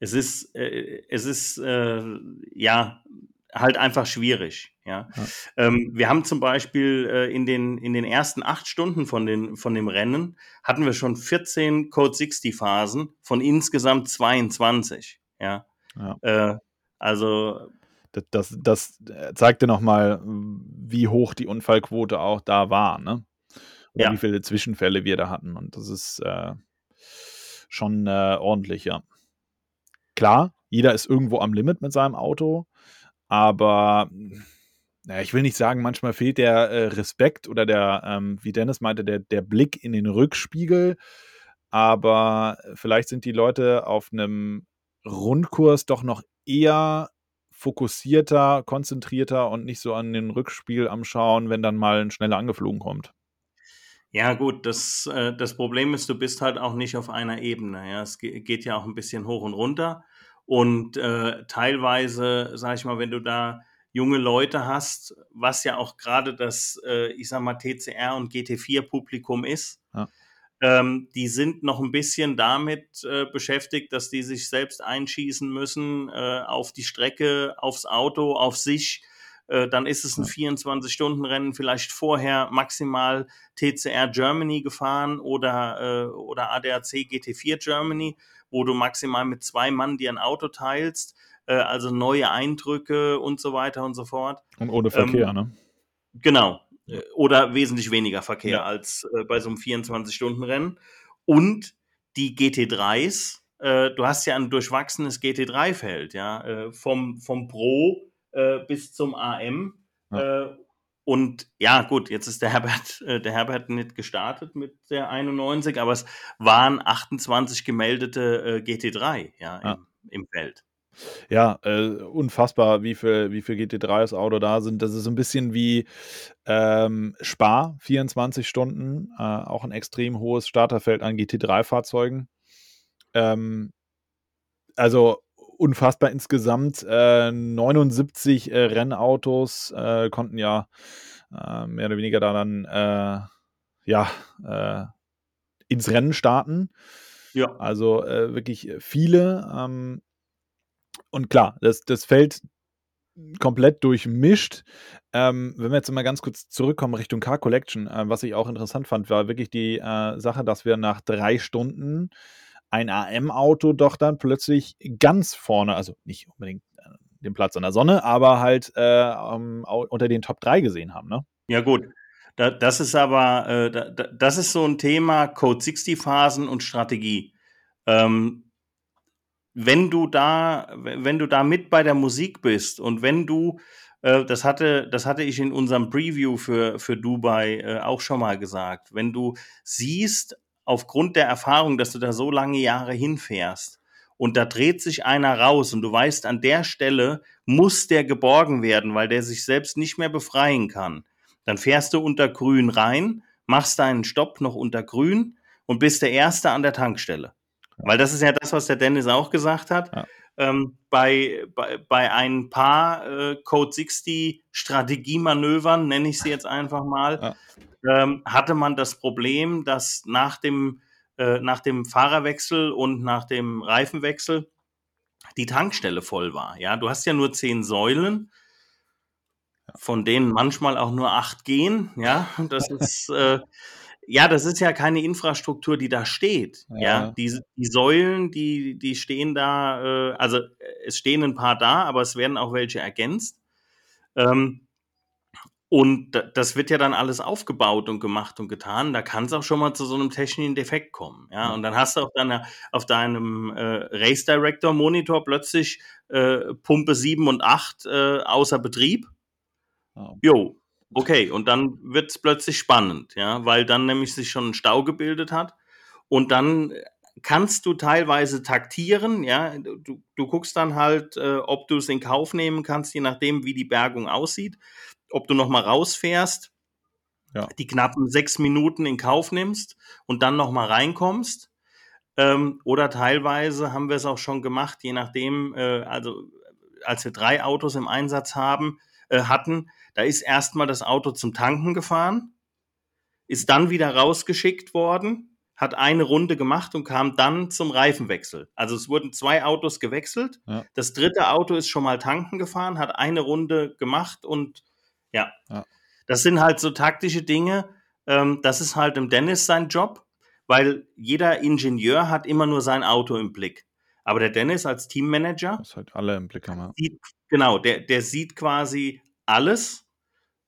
es ist, äh, es ist äh, ja halt einfach schwierig. Ja. ja. Ähm, wir haben zum Beispiel äh, in, den, in den ersten acht Stunden von, den, von dem Rennen hatten wir schon 14 Code 60 Phasen von insgesamt 22. Ja. ja. Äh, also das, das, das äh, zeigte nochmal, wie hoch die Unfallquote auch da war, ne? Oder ja. wie viele Zwischenfälle wir da hatten. Und das ist äh, schon äh, ordentlich, ja. Klar, jeder ist irgendwo am Limit mit seinem Auto, aber naja, ich will nicht sagen, manchmal fehlt der äh, Respekt oder der, ähm, wie Dennis meinte, der, der Blick in den Rückspiegel. Aber vielleicht sind die Leute auf einem Rundkurs doch noch eher fokussierter, konzentrierter und nicht so an den Rückspiel am Schauen, wenn dann mal ein schneller angeflogen kommt. Ja, gut, das, äh, das Problem ist, du bist halt auch nicht auf einer Ebene. Ja? Es geht ja auch ein bisschen hoch und runter. Und äh, teilweise, sag ich mal, wenn du da junge Leute hast, was ja auch gerade das, äh, ich sag mal, TCR und GT4-Publikum ist, ja ähm, die sind noch ein bisschen damit äh, beschäftigt, dass die sich selbst einschießen müssen äh, auf die Strecke, aufs Auto, auf sich. Äh, dann ist es ein 24-Stunden-Rennen, vielleicht vorher maximal TCR Germany gefahren oder, äh, oder ADAC GT4 Germany, wo du maximal mit zwei Mann dir ein Auto teilst äh, also neue Eindrücke und so weiter und so fort. Und ohne Verkehr, ähm, ne? Genau, oder wesentlich weniger Verkehr ja. als äh, bei so einem 24-Stunden-Rennen. Und die GT3s, äh, du hast ja ein durchwachsenes GT3-Feld, ja, vom, vom Pro äh, bis zum AM. Ja. Äh, und ja, gut, jetzt ist der Herbert, der Herbert nicht gestartet mit der 91, aber es waren 28 gemeldete GT3 ja, ja. Im, im, Feld. Ja, äh, unfassbar, wie viel, wie viel GT3 das Auto da sind. Das ist so ein bisschen wie ähm, Spar, 24 Stunden, äh, auch ein extrem hohes Starterfeld an GT3-Fahrzeugen. Ähm, also unfassbar insgesamt. Äh, 79 äh, Rennautos äh, konnten ja äh, mehr oder weniger da dann äh, ja äh, ins Rennen starten. Ja. Also wirklich viele. Ähm, und klar, das, das Feld komplett durchmischt. Ähm, wenn wir jetzt mal ganz kurz zurückkommen Richtung Car Collection, was ich auch interessant fand, war wirklich die Sache, dass wir nach drei Stunden ein AM-Auto doch dann plötzlich ganz vorne, also nicht unbedingt äh, den Platz an der Sonne, aber halt äh, unter den Top 3 gesehen haben. Ne? Ja, gut. Da, das ist aber, äh, da, das ist so ein Thema Code 60 Phasen und Strategie. Ähm, wenn du da, wenn du da mit bei der Musik bist und wenn du, äh, das hatte, das hatte ich in unserem Preview für, für Dubai äh, auch schon mal gesagt, wenn du siehst, aufgrund der Erfahrung, dass du da so lange Jahre hinfährst und da dreht sich einer raus und du weißt, an der Stelle muss der geborgen werden, weil der sich selbst nicht mehr befreien kann, dann fährst du unter Grün rein, machst deinen Stopp noch unter Grün und bist der Erste an der Tankstelle. Weil das ist ja das, was der Dennis auch gesagt hat. Ja. Ähm, bei, bei, bei ein paar äh, Code 60 Strategiemanövern, nenne ich sie jetzt einfach mal, ja. ähm, hatte man das Problem, dass nach dem, äh, nach dem Fahrerwechsel und nach dem Reifenwechsel die Tankstelle voll war. Ja, du hast ja nur zehn Säulen, von denen manchmal auch nur acht gehen. Ja, das ist äh, ja, das ist ja keine Infrastruktur, die da steht. Ja, ja die, die Säulen, die, die stehen da, äh, also es stehen ein paar da, aber es werden auch welche ergänzt. Ähm, und das wird ja dann alles aufgebaut und gemacht und getan. Da kann es auch schon mal zu so einem technischen Defekt kommen. Ja, und dann hast du auf, deiner, auf deinem äh, Race Director Monitor plötzlich äh, Pumpe 7 und 8 äh, außer Betrieb. Oh. Jo, Okay, und dann wird es plötzlich spannend, ja, weil dann nämlich sich schon ein Stau gebildet hat und dann kannst du teilweise taktieren, ja, du, du guckst dann halt, äh, ob du es in Kauf nehmen kannst, je nachdem, wie die Bergung aussieht, ob du nochmal rausfährst, ja. die knappen sechs Minuten in Kauf nimmst und dann nochmal reinkommst. Ähm, oder teilweise haben wir es auch schon gemacht, je nachdem, äh, also als wir drei Autos im Einsatz haben, äh, hatten, da ist erstmal das Auto zum Tanken gefahren, ist dann wieder rausgeschickt worden, hat eine Runde gemacht und kam dann zum Reifenwechsel. Also es wurden zwei Autos gewechselt. Ja. Das dritte Auto ist schon mal tanken gefahren, hat eine Runde gemacht und ja. ja. Das sind halt so taktische Dinge. Ähm, das ist halt im Dennis sein Job, weil jeder Ingenieur hat immer nur sein Auto im Blick. Aber der Dennis als Teammanager. Das halt alle im Blick haben. Ja. Sieht, genau, der, der sieht quasi alles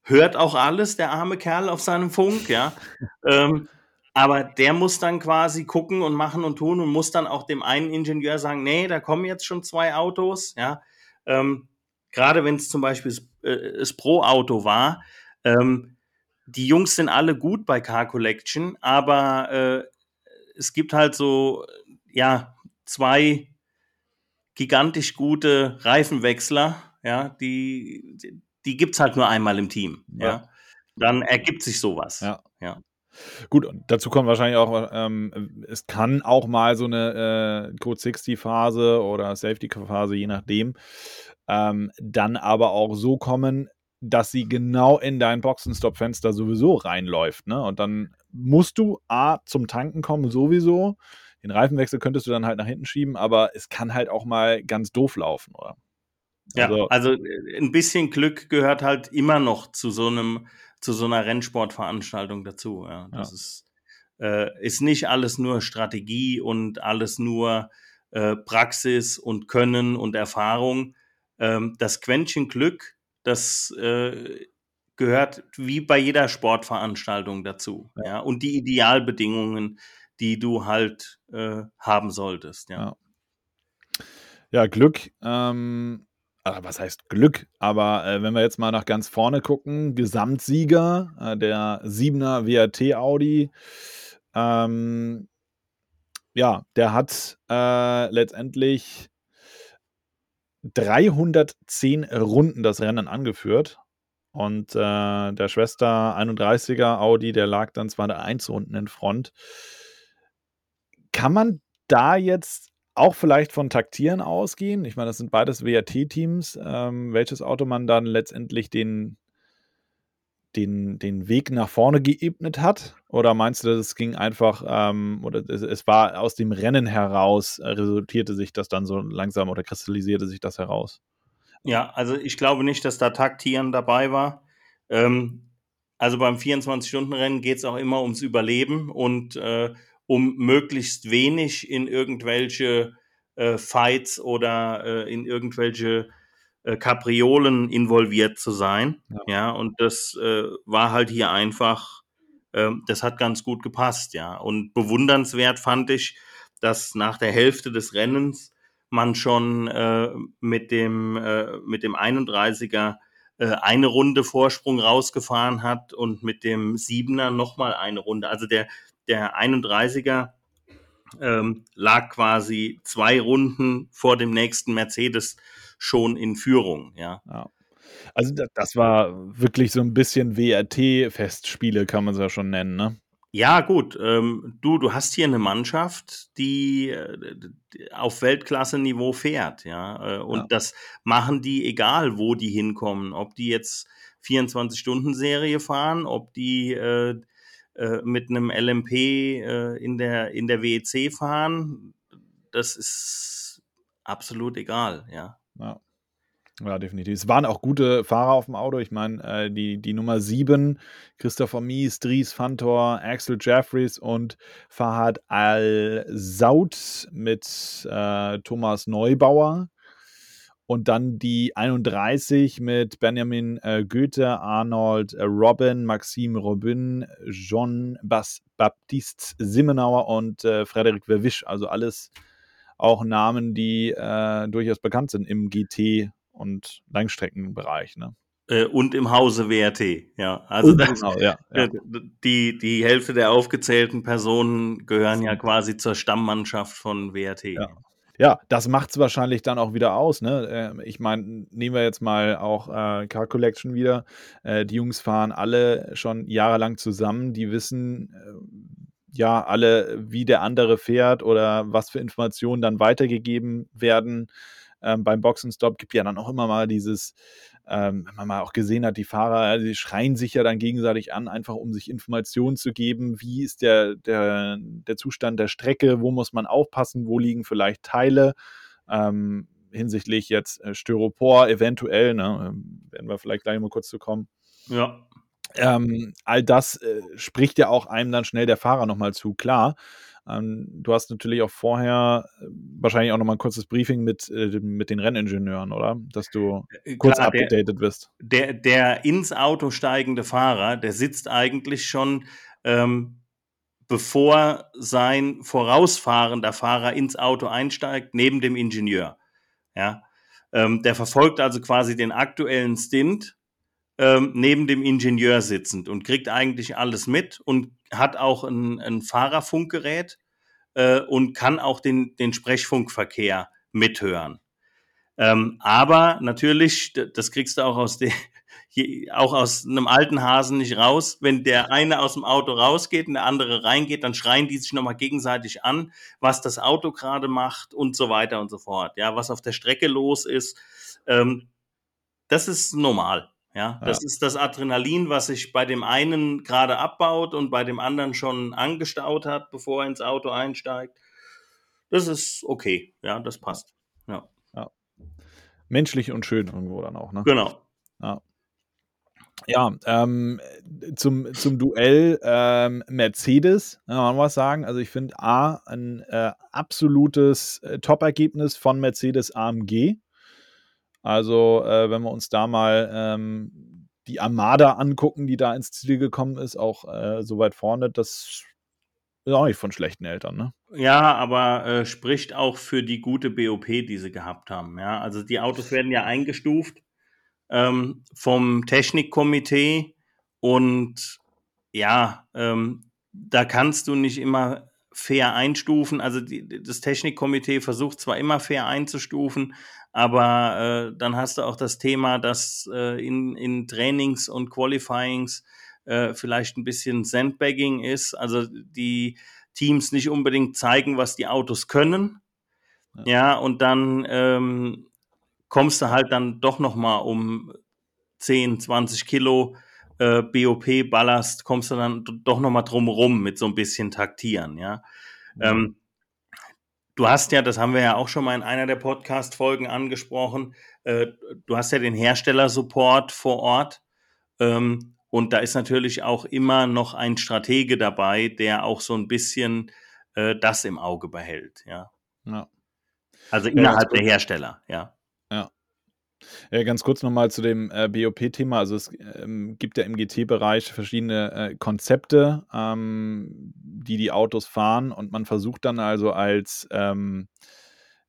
hört auch alles, der arme Kerl auf seinem Funk, ja. ähm, aber der muss dann quasi gucken und machen und tun und muss dann auch dem einen Ingenieur sagen, nee, da kommen jetzt schon zwei Autos, ja. Ähm, Gerade wenn es zum Beispiel das, äh, das Pro-Auto war, ähm, die Jungs sind alle gut bei Car Collection, aber äh, es gibt halt so, ja, zwei gigantisch gute Reifenwechsler, ja, die, die gibt es halt nur einmal im Team. Ja. ja. Dann ergibt sich sowas. Ja. ja. Gut, dazu kommt wahrscheinlich auch, ähm, es kann auch mal so eine äh, Code 60 Phase oder Safety Phase, je nachdem, ähm, dann aber auch so kommen, dass sie genau in dein Boxenstopp-Fenster sowieso reinläuft. Ne? Und dann musst du A zum Tanken kommen, sowieso. Den Reifenwechsel könntest du dann halt nach hinten schieben, aber es kann halt auch mal ganz doof laufen, oder? Ja, also, also äh, ein bisschen Glück gehört halt immer noch zu so einem, zu so einer Rennsportveranstaltung dazu. Ja, das ja. ist, äh, ist nicht alles nur Strategie und alles nur äh, Praxis und Können und Erfahrung. Ähm, das Quäntchen Glück, das äh, gehört wie bei jeder Sportveranstaltung dazu. Ja. ja, und die Idealbedingungen, die du halt äh, haben solltest. Ja. ja. Ja, Glück ähm, äh, was heißt Glück, aber äh, wenn wir jetzt mal nach ganz vorne gucken, Gesamtsieger, äh, der 7er WRT Audi, ähm, ja, der hat äh, letztendlich 310 Runden das Rennen angeführt. Und äh, der Schwester 31er Audi, der lag dann zwar der 1 Runden in Front. Kann man da jetzt auch vielleicht von Taktieren ausgehen? Ich meine, das sind beides WRT-Teams. Ähm, welches Auto man dann letztendlich den, den, den Weg nach vorne geebnet hat? Oder meinst du, es ging einfach, ähm, oder es, es, war aus dem Rennen heraus, äh, resultierte sich das dann so langsam oder kristallisierte sich das heraus? Ja, also ich glaube nicht, dass da Taktieren dabei war. Ähm, also beim 24-Stunden-Rennen geht es auch immer ums Überleben und äh, um möglichst wenig in irgendwelche äh, Fights oder äh, in irgendwelche äh, Kapriolen involviert zu sein. Ja, ja und das äh, war halt hier einfach, ähm, das hat ganz gut gepasst, ja. Und bewundernswert fand ich, dass nach der Hälfte des Rennens man schon äh, mit dem äh, mit dem 31er äh, eine Runde Vorsprung rausgefahren hat und mit dem Siebener nochmal eine Runde. Also der der 31er ähm, lag quasi zwei Runden vor dem nächsten Mercedes schon in Führung, ja. ja. Also das war wirklich so ein bisschen WRT-Festspiele, kann man es ja schon nennen, ne? Ja, gut. Ähm, du, du hast hier eine Mannschaft, die, die auf Weltklasse-Niveau fährt, ja. Äh, und ja. das machen die, egal wo die hinkommen. Ob die jetzt 24-Stunden-Serie fahren, ob die äh, äh, mit einem LMP äh, in, der, in der WEC fahren, das ist absolut egal, ja. Ja. Ja, definitiv. Es waren auch gute Fahrer auf dem Auto. Ich meine, äh, die, die Nummer 7, Christopher Mies, Dries Fantor, Axel Jeffries und Fahad Al-Saud mit äh, Thomas Neubauer. Und dann die 31 mit Benjamin äh, Goethe, Arnold äh, Robin, Maxime Robin, Jean Bas Baptiste Simmenauer und äh, Frederik Verwisch. Also alles auch Namen, die äh, durchaus bekannt sind im GT- und Langstreckenbereich. Ne? Äh, und im Hause WRT, ja. Also das, genau, ja, ja. Die, die Hälfte der aufgezählten Personen gehören ja quasi zur Stammmannschaft von WRT. Ja. Ja, das macht es wahrscheinlich dann auch wieder aus. Ne? Ähm, ich meine, nehmen wir jetzt mal auch äh, Car Collection wieder. Äh, die Jungs fahren alle schon jahrelang zusammen. Die wissen äh, ja alle, wie der andere fährt oder was für Informationen dann weitergegeben werden. Ähm, beim Boxenstopp gibt ja dann auch immer mal dieses ähm, wenn man mal auch gesehen hat, die Fahrer, die schreien sich ja dann gegenseitig an, einfach um sich Informationen zu geben, wie ist der, der, der Zustand der Strecke, wo muss man aufpassen, wo liegen vielleicht Teile. Ähm, hinsichtlich jetzt äh, Styropor eventuell, ne, ähm, werden wir vielleicht gleich mal kurz zu kommen. Ja. Ähm, all das äh, spricht ja auch einem dann schnell der Fahrer nochmal zu, klar. Ähm, du hast natürlich auch vorher äh, wahrscheinlich auch nochmal ein kurzes Briefing mit, äh, mit den Renningenieuren, oder? Dass du äh, kurz Klar, updated wirst. Der, der ins Auto steigende Fahrer, der sitzt eigentlich schon, ähm, bevor sein vorausfahrender Fahrer ins Auto einsteigt, neben dem Ingenieur. Ja. Ähm, der verfolgt also quasi den aktuellen Stint ähm, neben dem Ingenieur sitzend und kriegt eigentlich alles mit und hat auch ein, ein Fahrerfunkgerät äh, und kann auch den, den Sprechfunkverkehr mithören. Ähm, aber natürlich, das kriegst du auch aus, de, auch aus einem alten Hasen nicht raus. Wenn der eine aus dem Auto rausgeht und der andere reingeht, dann schreien die sich nochmal gegenseitig an, was das Auto gerade macht und so weiter und so fort. Ja, was auf der Strecke los ist. Ähm, das ist normal. Ja, das ja. ist das Adrenalin, was sich bei dem einen gerade abbaut und bei dem anderen schon angestaut hat, bevor er ins Auto einsteigt. Das ist okay. Ja, das passt. Ja. ja. Menschlich und schön irgendwo dann auch, ne? Genau. Ja. Ja, ähm, zum, zum Duell ähm, Mercedes, kann man was sagen. Also ich finde A, ein äh, absolutes äh, Top-Ergebnis von Mercedes AMG. Also, äh, wenn wir uns da mal ähm, die Armada angucken, die da ins Ziel gekommen ist, auch äh, so weit vorne, das ist auch nicht von schlechten Eltern, ne? Ja, aber äh, spricht auch für die gute BOP, die sie gehabt haben. Ja, also die Autos werden ja eingestuft ähm, vom Technikkomitee und ja, ähm, da kannst du nicht immer fair einstufen. Also die, das Technikkomitee versucht zwar immer fair einzustufen, aber äh, dann hast du auch das Thema, dass äh, in, in Trainings und Qualifyings äh, vielleicht ein bisschen Sandbagging ist, also die Teams nicht unbedingt zeigen, was die Autos können. Ja, ja und dann ähm, kommst du halt dann doch noch mal um 10, 20 Kilo äh, BOP Ballast, kommst du dann doch noch mal drum rum mit so ein bisschen taktieren, ja. Mhm. Ähm, du hast ja, das haben wir ja auch schon mal in einer der Podcast-Folgen angesprochen, äh, du hast ja den Herstellersupport vor Ort. Ähm, und da ist natürlich auch immer noch ein Stratege dabei, der auch so ein bisschen äh, das im Auge behält, ja. ja. Also innerhalb ja, der Hersteller, ja. Ja. Ja, ganz kurz nochmal zu dem äh, BOP-Thema. Also es ähm, gibt ja im GT-Bereich verschiedene äh, Konzepte, ähm, die die Autos fahren und man versucht dann also als ähm,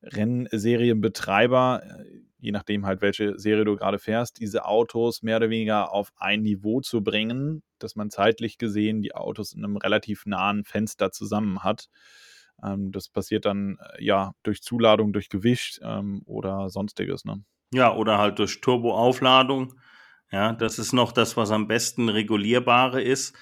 Rennserienbetreiber äh, je nachdem halt, welche Serie du gerade fährst, diese Autos mehr oder weniger auf ein Niveau zu bringen, dass man zeitlich gesehen die Autos in einem relativ nahen Fenster zusammen hat. Ähm, das passiert dann äh, ja durch Zuladung, durch Gewicht ähm, oder sonstiges. Ne? Ja, oder halt durch Turboaufladung. Ja, das ist noch das, was am besten regulierbare ist.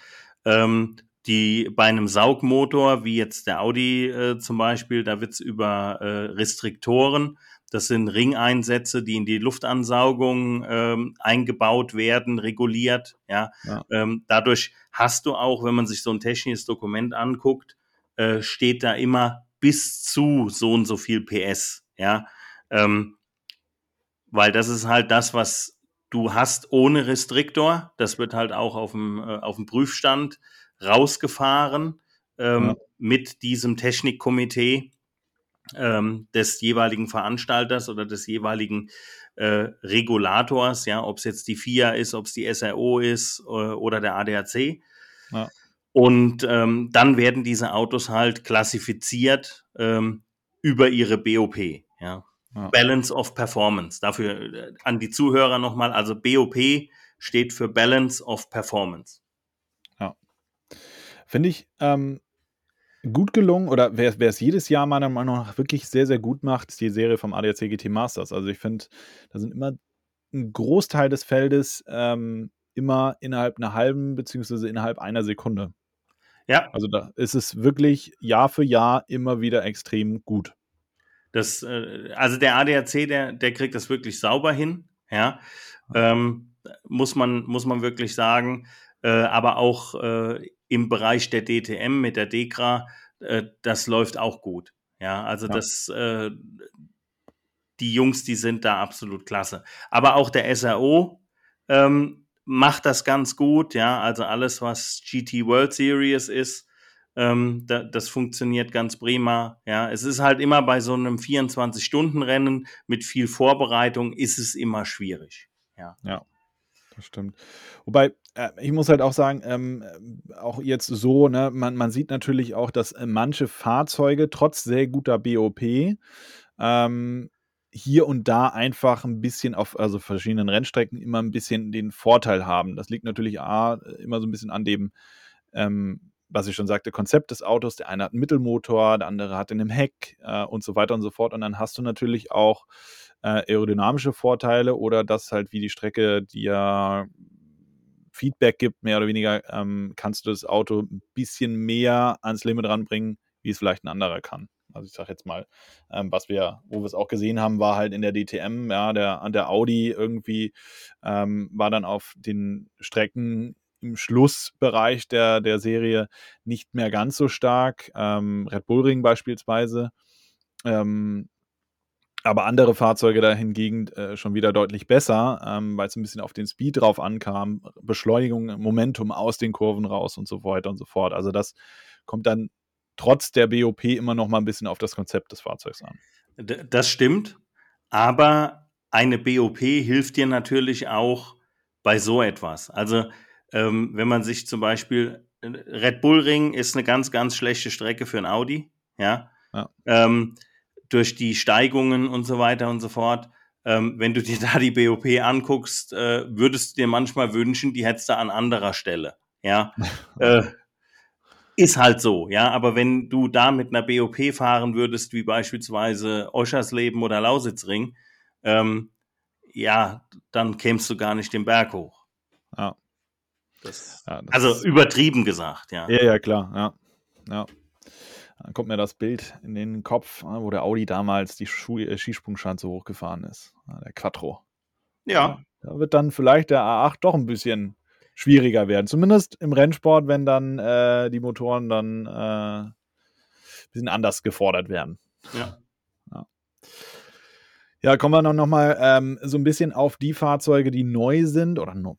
Ähm, die bei einem Saugmotor, wie jetzt der Audi äh, zum Beispiel, da wird es über äh, Restriktoren das sind Ringeinsätze, die in die Luftansaugung ähm, eingebaut werden, reguliert. Ja, ja. Ähm, dadurch hast du auch, wenn man sich so ein technisches Dokument anguckt, äh, steht da immer bis zu so und so viel PS. Ja, ähm, weil das ist halt das, was du hast ohne Restriktor. Das wird halt auch auf dem, äh, auf dem Prüfstand rausgefahren ähm, ja. mit diesem Technikkomitee ähm, des jeweiligen Veranstalters oder des jeweiligen äh, Regulators, ja, ob es jetzt die FIA ist, ob es die SRO ist äh, oder der ADAC. Ja. Und ähm, dann werden diese Autos halt klassifiziert ähm, über ihre BOP, ja. Ja. Balance of Performance. Dafür äh, an die Zuhörer nochmal, also BOP steht für Balance of Performance. Ja. Finde ich ähm, gut gelungen oder wer, wer es jedes Jahr meiner Meinung nach wirklich sehr, sehr gut macht, ist die Serie vom ADAC GT Masters. Also ich finde, da sind immer ein Großteil des Feldes ähm, immer innerhalb einer halben beziehungsweise innerhalb einer Sekunde. Ja. Also da ist es wirklich Jahr für Jahr immer wieder extrem gut. Das, äh, also der ADAC, der, der kriegt das wirklich sauber hin, ja. Ähm, muss man, muss man wirklich sagen. Äh, aber auch äh, im Bereich der DTM mit der DEKRA, äh, das läuft auch gut. Ja, also ja. das, äh, die Jungs, die sind da absolut klasse. Aber auch der SRO ähm, macht das ganz gut. Ja, also alles, was GT World Series ist, ähm, da, das funktioniert ganz prima. Ja, es ist halt immer bei so einem 24-Stunden-Rennen mit viel Vorbereitung ist es immer schwierig. Ja. Ja das stimmt. Wobei, äh, ich muss halt auch sagen, ähm, auch jetzt so, ne, man, man sieht natürlich auch, dass äh, manche Fahrzeuge trotz sehr guter BOP ähm, hier und da einfach ein bisschen auf also verschiedenen Rennstrecken immer ein bisschen den Vorteil haben. Das liegt natürlich A, immer so ein bisschen an dem, ähm, was ich schon sagte, Konzept des Autos. Der eine hat einen Mittelmotor, der andere hat in einem Heck äh, und so weiter und so fort. Und dann hast du natürlich auch äh, aerodynamische Vorteile oder dass halt wie die Strecke dir Feedback gibt, mehr oder weniger, ähm, kannst du das Auto ein bisschen mehr ans Limit ranbringen, wie es vielleicht ein anderer kann. Also ich sage jetzt mal, ähm, was wir, wo wir es auch gesehen haben, war halt in der DTM, ja, der, der Audi irgendwie ähm, war dann auf den Strecken im Schlussbereich der, der Serie nicht mehr ganz so stark. Ähm, Red Bull Ring beispielsweise. Ähm, aber andere Fahrzeuge da hingegen äh, schon wieder deutlich besser, ähm, weil es ein bisschen auf den Speed drauf ankam, Beschleunigung, Momentum aus den Kurven raus und so weiter und so fort. Also das kommt dann trotz der BOP immer noch mal ein bisschen auf das Konzept des Fahrzeugs an. Das stimmt, aber eine BOP hilft dir natürlich auch bei so etwas. Also ähm, wenn man sich zum Beispiel äh, Red Bull Ring ist eine ganz, ganz schlechte Strecke für ein Audi, ja. ja. Ähm, durch die Steigungen und so weiter und so fort. Ähm, wenn du dir da die BOP anguckst, äh, würdest du dir manchmal wünschen, die hättest du an anderer Stelle. Ja. äh, ist halt so, ja. Aber wenn du da mit einer BOP fahren würdest, wie beispielsweise Oschersleben oder Lausitzring, ähm, ja, dann kämst du gar nicht den Berg hoch. Ja. Das, Ja, das also ist- übertrieben gesagt, ja. Ja, ja, klar, ja. ja. Dann kommt mir das Bild in den Kopf, äh, wo der Audi damals die Schu äh, Skisprungschanze hochgefahren ist. Ja, Der Quattro. Ja, Da wird dann vielleicht der A8 doch ein bisschen schwieriger werden. Zumindest im Rennsport, wenn dann äh, die Motoren dann äh, ein bisschen anders gefordert werden. ja. Ja, kommen wir noch, noch mal ähm, so ein bisschen auf die Fahrzeuge, die neu sind oder no,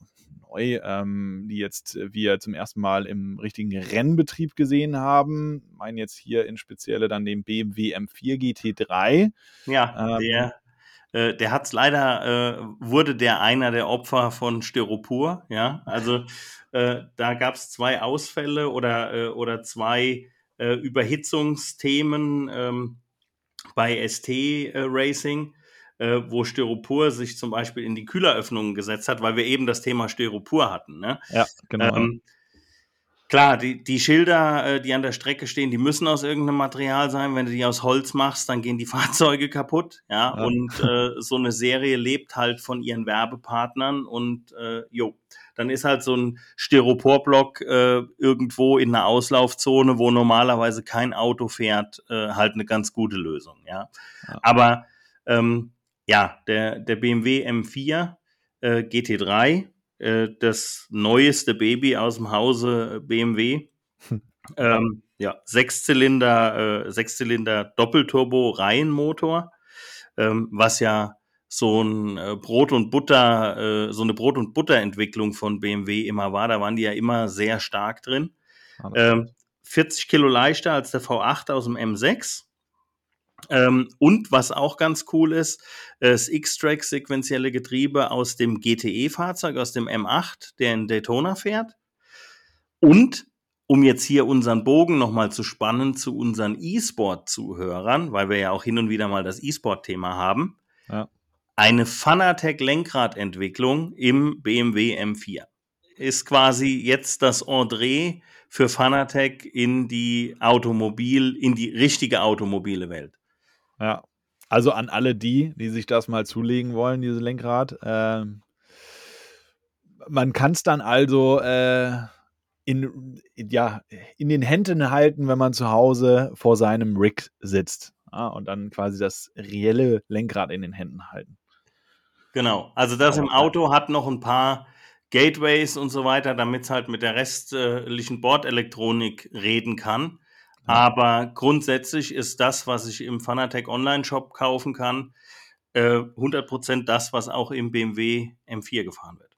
neu, ähm, die jetzt wir zum ersten Mal im richtigen Rennbetrieb gesehen haben. Ich meine jetzt hier in spezielle dann den BMW M4 GT3. Ja, Ähm, der, äh, der hat's leider, äh, wurde der einer der Opfer von Styropor, ja. Also äh, da gab's zwei Ausfälle oder, äh, oder zwei äh, Überhitzungsthemen ähm, bei ST äh, Racing, äh, wo Styropor sich zum Beispiel in die Kühleröffnungen gesetzt hat, weil wir eben das Thema Styropor hatten. Ne? Ja, genau. Ähm, klar, die, die Schilder, äh, die an der Strecke stehen, die müssen aus irgendeinem Material sein. Wenn du die aus Holz machst, dann gehen die Fahrzeuge kaputt. Ja, Ja. und äh, so eine Serie lebt halt von ihren Werbepartnern und äh, jo, dann ist halt so ein Styroporblock äh, irgendwo in einer Auslaufzone, wo normalerweise kein Auto fährt, äh, halt eine ganz gute Lösung. Ja, Ja. aber ähm, ja, der, der BMW M4 äh, GT3, äh, das neueste Baby aus dem Hause BMW. ähm, ja, Sechszylinder, äh, Sechszylinder Doppelturbo Reihenmotor, ähm, was ja so ein äh, Brot und Butter, äh, so eine Brot und Butter Entwicklung von BMW immer war. Da waren die ja immer sehr stark drin. Das Ähm, 40 Kilo leichter als der V8 aus dem M6. Ähm, und was auch ganz cool ist, das X-Track sequentielle Getriebe aus dem GTE-Fahrzeug, aus dem M8, der in Daytona fährt. Und um jetzt hier unseren Bogen nochmal zu spannen zu unseren E-Sport-Zuhörern, weil wir ja auch hin und wieder mal das E-Sport-Thema haben, Ja. eine Fanatec-Lenkradentwicklung im BMW M4 ist quasi jetzt das Entree für Fanatec in die Automobil, in die richtige automobile Welt. Ja. Also an alle die, die sich das mal zulegen wollen, dieses Lenkrad. Ähm, man kann es dann also äh, in, ja, in den Händen halten, wenn man zu Hause vor seinem Rig sitzt. Ja, und dann quasi das reelle Lenkrad in den Händen halten. Genau. Also das im Auto hat noch ein paar Gateways und so weiter, damit es halt mit der restlichen Bordelektronik reden kann. Ja. Aber grundsätzlich ist das, was ich im Fanatec Online-Shop kaufen kann, äh, 100% das, was auch im BMW M4 gefahren wird.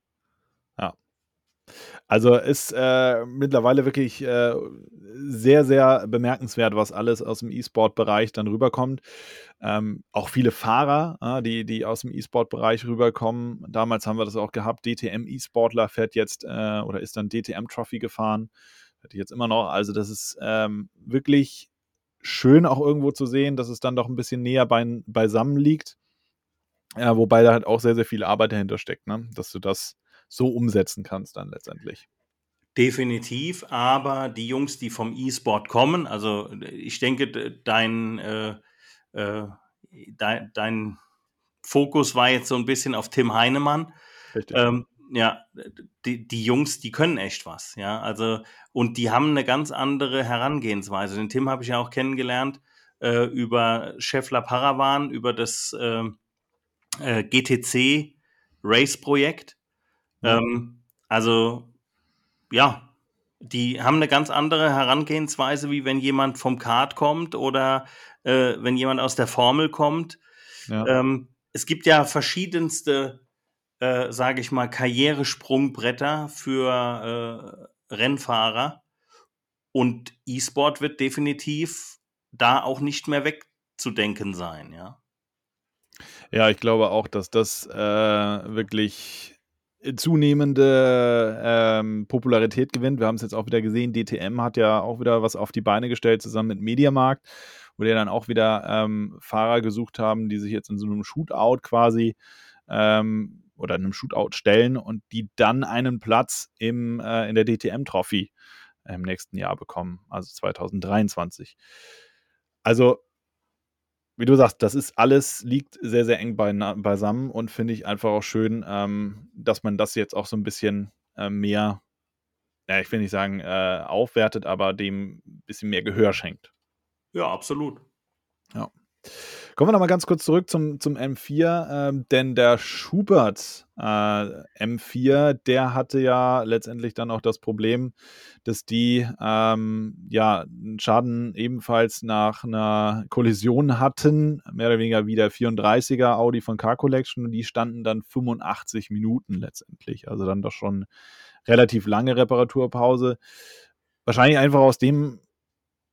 Also ist äh, mittlerweile wirklich äh, sehr, sehr bemerkenswert, was alles aus dem E-Sport-Bereich dann rüberkommt. Ähm, auch viele Fahrer, äh, die, die aus dem E-Sport-Bereich rüberkommen. Damals haben wir das auch gehabt. DTM E-Sportler fährt jetzt äh, oder ist dann DTM Trophy gefahren. Fährt jetzt immer noch. Also das ist ähm, wirklich schön auch irgendwo zu sehen, dass es dann doch ein bisschen näher bei, beisammen liegt. Ja, wobei da halt auch sehr, sehr viel Arbeit dahinter steckt, ne? dass du das so umsetzen kannst dann letztendlich. Definitiv, aber die Jungs, die vom E-Sport kommen, also ich denke, de- dein, äh, äh, dein, dein Fokus war jetzt so ein bisschen auf Tim Heinemann. Ähm, ja, die, die Jungs, die können echt was, ja. Also, und die haben eine ganz andere Herangehensweise. Den Tim habe ich ja auch kennengelernt äh, über Scheffler Paravan, über das äh, äh, GTC Race-Projekt. Ja. Ähm, also, ja, die haben eine ganz andere Herangehensweise, wie wenn jemand vom Kart kommt oder äh, wenn jemand aus der Formel kommt. ja. Ähm, es gibt ja verschiedenste, äh, sage ich mal, Karrieresprungbretter für äh, Rennfahrer. Und E-Sport wird definitiv da auch nicht mehr wegzudenken sein, ja. Ja, ich glaube auch, dass das äh, wirklich zunehmende ähm, Popularität gewinnt. Wir haben es jetzt auch wieder gesehen, DTM hat ja auch wieder was auf die Beine gestellt, zusammen mit Mediamarkt, wo die dann auch wieder ähm, Fahrer gesucht haben, die sich jetzt in so einem Shootout quasi ähm, oder in einem Shootout stellen und die dann einen Platz im, äh, in der DTM-Trophy im nächsten Jahr bekommen, also 2023. Also wie du sagst, das ist alles, liegt sehr, sehr eng beisammen und finde ich einfach auch schön, ähm, dass man das jetzt auch so ein bisschen äh, mehr, ja, ich will nicht sagen, äh, aufwertet, aber dem ein bisschen mehr Gehör schenkt. Ja, absolut. Ja. Kommen wir noch mal ganz kurz zurück zum, zum M4, ähm, denn der Schubert äh, M4, der hatte ja letztendlich dann auch das Problem, dass die ähm, ja Schaden ebenfalls nach einer Kollision hatten, mehr oder weniger wie der 34er Audi von Car Collection. Und die standen dann 85 Minuten letztendlich, also dann doch schon relativ lange Reparaturpause. Wahrscheinlich einfach aus dem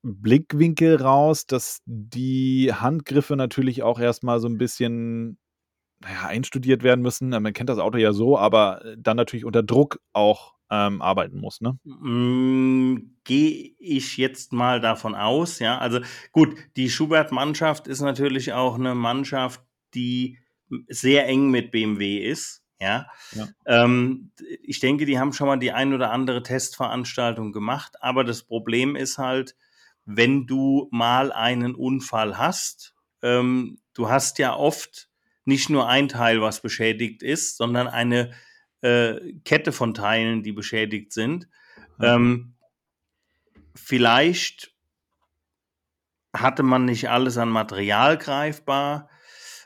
Blickwinkel raus, dass die Handgriffe natürlich auch erstmal so ein bisschen naja, einstudiert werden müssen. Man kennt das Auto ja so, aber äh, dann natürlich unter Druck auch ähm, arbeiten muss, ne? Mm, Gehe ich jetzt mal davon aus, ja. Also gut, die Schubert-Mannschaft ist natürlich auch eine Mannschaft, die sehr eng mit BMW ist. Ja, ja. Ähm, ich denke, die haben schon mal die ein oder andere Testveranstaltung gemacht, aber das Problem ist halt, wenn du mal einen Unfall hast. Ähm, du hast ja oft nicht nur ein Teil, was beschädigt ist, sondern eine äh, Kette von Teilen, die beschädigt sind. Ähm, vielleicht hatte man nicht alles an Material greifbar.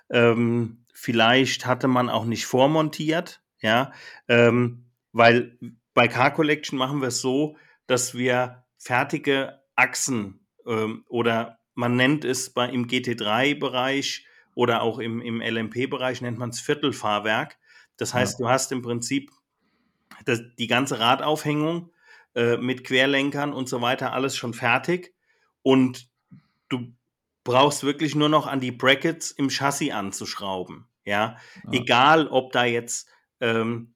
Ähm, vielleicht hatte man auch nicht vormontiert, ja, ähm, weil bei Car Collection machen wir es so, dass wir fertige Achsen ähm, oder man nennt es bei, im GT3-Bereich oder auch im, im LMP-Bereich nennt man es Viertelfahrwerk. Das heißt, ja. du hast im Prinzip das, die ganze Radaufhängung äh, mit Querlenkern und so weiter alles schon fertig und du brauchst wirklich nur noch an die Brackets im Chassis anzuschrauben. Ja, ja. egal ob da jetzt ähm,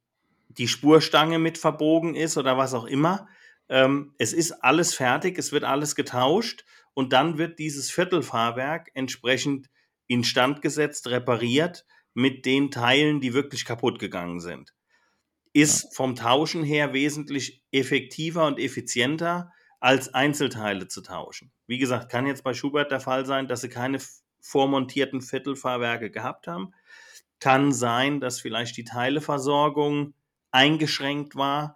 die Spurstange mit verbogen ist oder was auch immer. Ähm, es ist alles fertig, es wird alles getauscht und dann wird dieses Viertelfahrwerk entsprechend instand gesetzt, repariert mit den Teilen, die wirklich kaputt gegangen sind. Ist vom Tauschen her wesentlich effektiver und effizienter, als Einzelteile zu tauschen. Wie gesagt, kann jetzt bei Schubert der Fall sein, dass sie keine vormontierten Viertelfahrwerke gehabt haben. Kann sein, dass vielleicht die Teileversorgung eingeschränkt war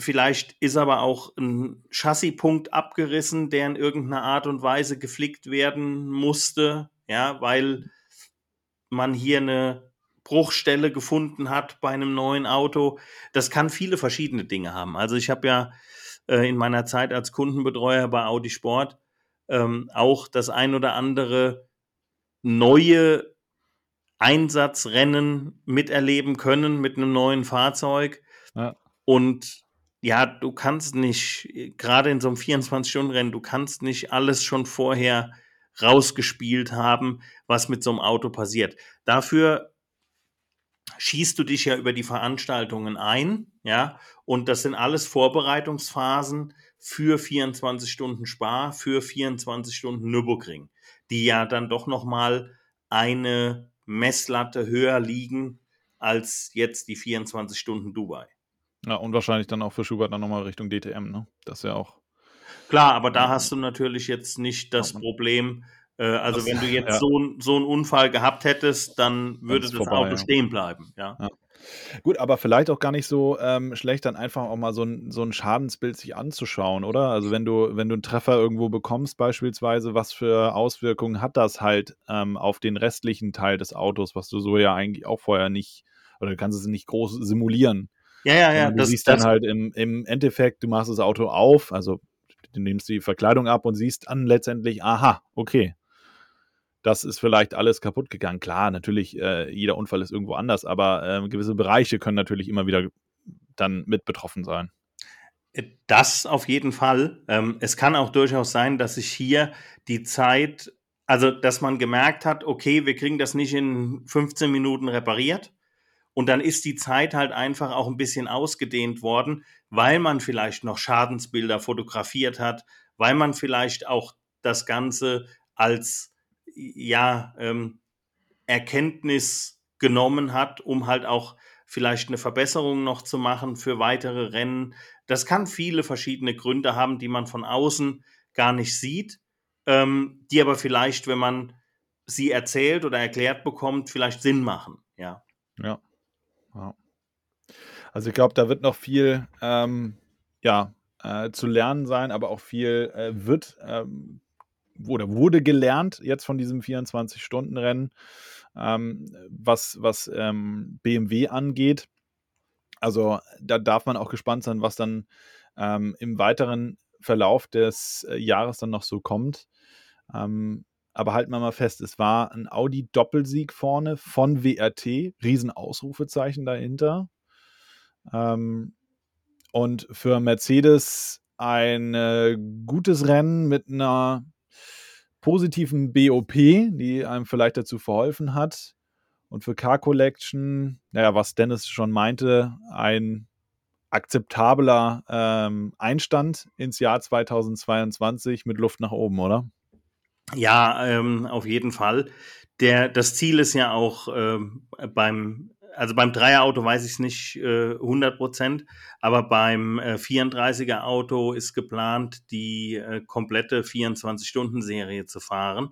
Vielleicht ist aber auch ein Chassispunkt abgerissen, der in irgendeiner Art und Weise geflickt werden musste, ja, weil man hier eine Bruchstelle gefunden hat bei einem neuen Auto. Das kann viele verschiedene Dinge haben. Also ich habe ja äh, in meiner Zeit als Kundenbetreuer bei Audi Sport ähm, auch das ein oder andere neue Einsatzrennen miterleben können mit einem neuen Fahrzeug. Ja. Und ja, du kannst nicht, gerade in so einem 24-Stunden-Rennen, du kannst nicht alles schon vorher rausgespielt haben, was mit so einem Auto passiert. Dafür schießt du dich ja über die Veranstaltungen ein, ja, und das sind alles Vorbereitungsphasen für 24 Stunden Spar, für 24 Stunden Nürburgring, die ja dann doch nochmal eine Messlatte höher liegen als jetzt die 24 Stunden Dubai. Ja, und wahrscheinlich dann auch für Schubert dann nochmal Richtung DTM, ne? Das ist ja auch. Klar, aber da hast du natürlich jetzt nicht das Problem, äh, also das, wenn du jetzt ja. so, so einen Unfall gehabt hättest, dann würde das vorbei, Auto ja. stehen bleiben, ja. ja. Gut, aber vielleicht auch gar nicht so ähm, schlecht, dann einfach auch mal so ein, so ein Schadensbild sich anzuschauen, oder? Also wenn du, wenn du einen Treffer irgendwo bekommst, beispielsweise, was für Auswirkungen hat das halt ähm, auf den restlichen Teil des Autos, was du so ja eigentlich auch vorher nicht, oder du kannst es nicht groß simulieren. Ja, ja, ja. Du das, siehst dann halt im, im Endeffekt, du machst das Auto auf, also du nimmst die Verkleidung ab und siehst dann letztendlich, aha, okay, das ist vielleicht alles kaputt gegangen. Klar, natürlich, äh, jeder Unfall ist irgendwo anders, aber äh, gewisse Bereiche können natürlich immer wieder dann mit betroffen sein. Äh, das auf jeden Fall. Ähm, es kann auch durchaus sein, dass sich hier die Zeit, also dass man gemerkt hat, okay, wir kriegen das nicht in 15 Minuten repariert. Und dann ist die Zeit halt einfach auch ein bisschen ausgedehnt worden, weil man vielleicht noch Schadensbilder fotografiert hat, weil man vielleicht auch das Ganze als ja, ähm, Erkenntnis genommen hat, um halt auch vielleicht eine Verbesserung noch zu machen für weitere Rennen. Das kann viele verschiedene Gründe haben, die man von außen gar nicht sieht, ähm, die aber vielleicht, wenn man sie erzählt oder erklärt bekommt, vielleicht Sinn machen. Ja. Ja. Ja. Also ich glaube, da wird noch viel ähm, ja, äh, zu lernen sein, aber auch viel äh, wird ähm, oder wurde gelernt jetzt von diesem 24-Stunden-Rennen, ähm, was, was ähm, BMW angeht. Also da darf man auch gespannt sein, was dann ähm, im weiteren Verlauf des äh, Jahres dann noch so kommt. Ähm, aber halten wir mal fest, es war ein Audi-Doppelsieg vorne von WRT, Riesenausrufezeichen dahinter. Ähm, und für Mercedes ein äh, gutes Rennen mit einer positiven BOP, die einem vielleicht dazu verholfen hat. Und für Car Collection, naja, was Dennis schon meinte, ein akzeptabler ähm, Einstand ins Jahr 2022 mit Luft nach oben, oder? Ja, ähm, auf jeden Fall. Der, das Ziel ist ja auch ähm, beim also beim Dreierauto weiß ich es nicht äh, 100 Prozent, aber beim äh, 34er Auto ist geplant, die äh, komplette 24-Stunden-Serie zu fahren.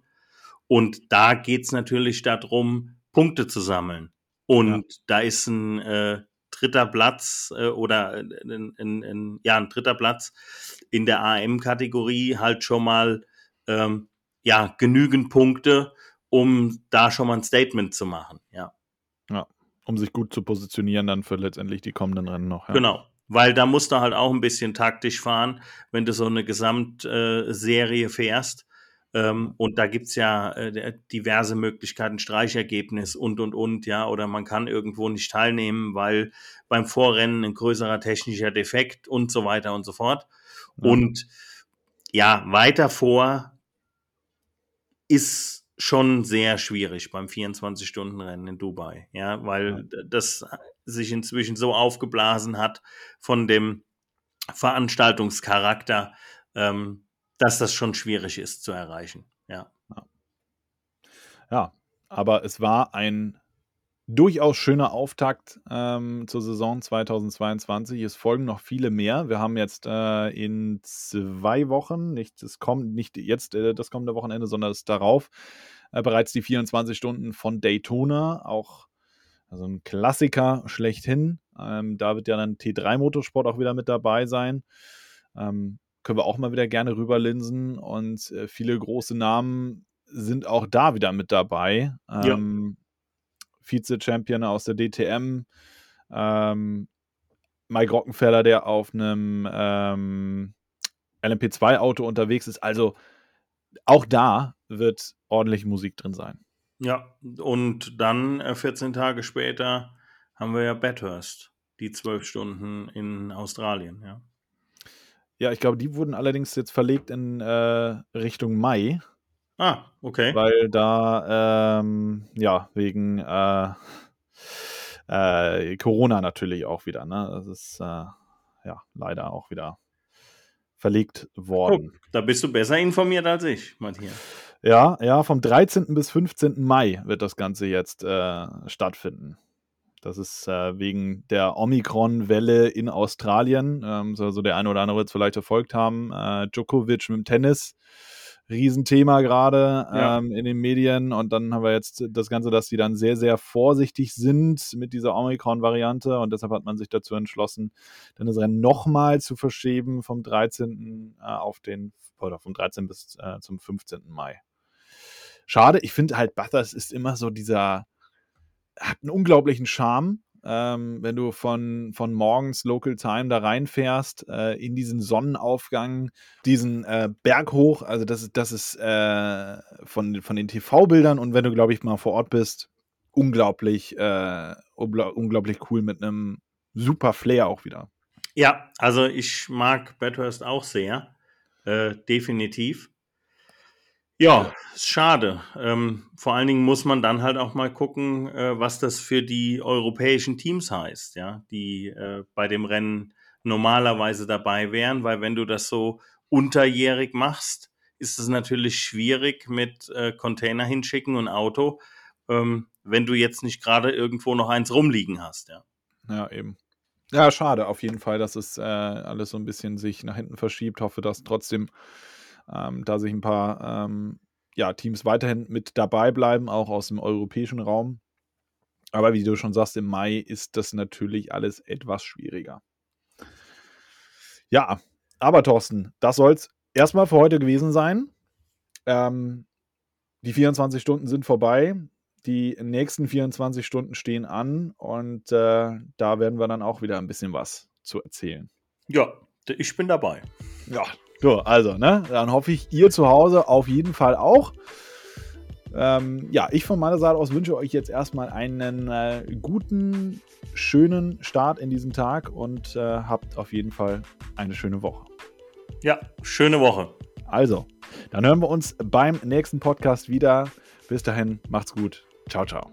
Und da geht es natürlich darum, Punkte zu sammeln. Und ja. da ist ein äh, dritter Platz äh, oder ein, ein, ein, ja, ein dritter Platz in der AM-Kategorie halt schon mal ähm, ja, genügend Punkte, um da schon mal ein Statement zu machen. Ja. Ja, um sich gut zu positionieren dann für letztendlich die kommenden Rennen noch. Ja. Genau, weil da musst du halt auch ein bisschen taktisch fahren, wenn du so eine Gesamtserie fährst. Ähm, und da gibt es ja äh, diverse Möglichkeiten, Streichergebnis und, und, und, ja, oder man kann irgendwo nicht teilnehmen, weil beim Vorrennen ein größerer technischer Defekt und so weiter und so fort. Und ja, weiter vor ist schon sehr schwierig beim 24-Stunden-Rennen in Dubai, ja, weil ja. das sich inzwischen so aufgeblasen hat von dem Veranstaltungscharakter, ähm, dass das schon schwierig ist zu erreichen, ja. ja. Ja, aber es war ein durchaus schöner Auftakt ähm, zur Saison 2022. Es folgen noch viele mehr. Wir haben jetzt äh, in zwei Wochen, nicht, es kommt nicht jetzt äh, das kommende Wochenende, sondern das darauf, äh, bereits die 24 Stunden von Daytona. Auch also ein Klassiker schlechthin. Ähm, da wird ja dann T3 Motorsport auch wieder mit dabei sein. Ähm, können wir auch mal wieder gerne rüberlinsen und äh, viele große Namen sind auch da wieder mit dabei. Ähm, ja Vize-Champion aus der DTM. Ähm, Mike Rockenfeller, der auf einem ähm, LMP2-Auto unterwegs ist. Also auch da wird ordentlich Musik drin sein. Ja, und dann 14 äh, Tage später haben wir ja Bathurst, die zwölf Stunden in Australien, ja. Ja, ich glaube, die wurden allerdings jetzt verlegt in äh, Richtung Mai. Ah, okay. Weil da, ähm, ja, wegen äh, äh, Corona natürlich auch wieder, ne? Das ist äh, ja leider auch wieder verlegt worden. Oh, da bist du besser informiert als ich, Matthias. Ja, ja, vom 13. bis 15. Mai wird das Ganze jetzt äh, stattfinden. Das ist äh, wegen der Omikron-Welle in Australien. Ähm, also der eine oder andere wird es vielleicht verfolgt haben. Äh, Djokovic mit dem Tennis Riesenthema gerade ja. ähm, in den Medien. Und dann haben wir jetzt das Ganze, dass die dann sehr, sehr vorsichtig sind mit dieser Omikron-Variante. Und deshalb hat man sich dazu entschlossen, dann das Rennen nochmal zu verschieben vom 13. Äh, auf den, oder vom 13. bis äh, zum 15. Mai. Schade, ich finde halt, Bathurst ist immer so dieser, hat einen unglaublichen Charme ähm, wenn du von, von morgens Local Time da reinfährst, äh, in diesen Sonnenaufgang, diesen äh, Berg hoch. Also, das ist, das ist äh, von, von den TV-Bildern und wenn du, glaube ich, mal vor Ort bist, unglaublich, äh, unglaublich cool mit einem super Flair auch wieder. Ja, also ich mag Bathurst auch sehr. Äh, definitiv. Ja, schade. Ähm, vor allen Dingen muss man dann halt auch mal gucken, äh, was das für die europäischen Teams heißt, ja, die äh, bei dem Rennen normalerweise dabei wären, weil wenn du das so unterjährig machst, ist es natürlich schwierig mit äh, Container hinschicken und Auto, ähm, wenn du jetzt nicht gerade irgendwo noch eins rumliegen hast, ja. Ja, eben. Ja, schade auf jeden Fall, dass es äh, alles so ein bisschen sich nach hinten verschiebt. Hoffe, dass trotzdem ähm, da sich ein paar ähm, ja, Teams weiterhin mit dabei bleiben, auch aus dem europäischen Raum. Aber wie du schon sagst, im Mai ist das natürlich alles etwas schwieriger. Ja, aber Thorsten, das soll es erstmal für heute gewesen sein. Ähm, die 24 Stunden sind vorbei. Die nächsten 24 Stunden stehen an und äh, da werden wir dann auch wieder ein bisschen was zu erzählen. Ja, ich bin dabei. Ja, so, also, ne, dann hoffe ich, ihr zu Hause auf jeden Fall auch. Ähm, ja, ich von meiner Seite aus wünsche euch jetzt erstmal einen äh, guten, schönen Start in diesen Tag und äh, habt auf jeden Fall eine schöne Woche. Ja, schöne Woche. Also, dann hören wir uns beim nächsten Podcast wieder. Bis dahin, macht's gut. Ciao, ciao.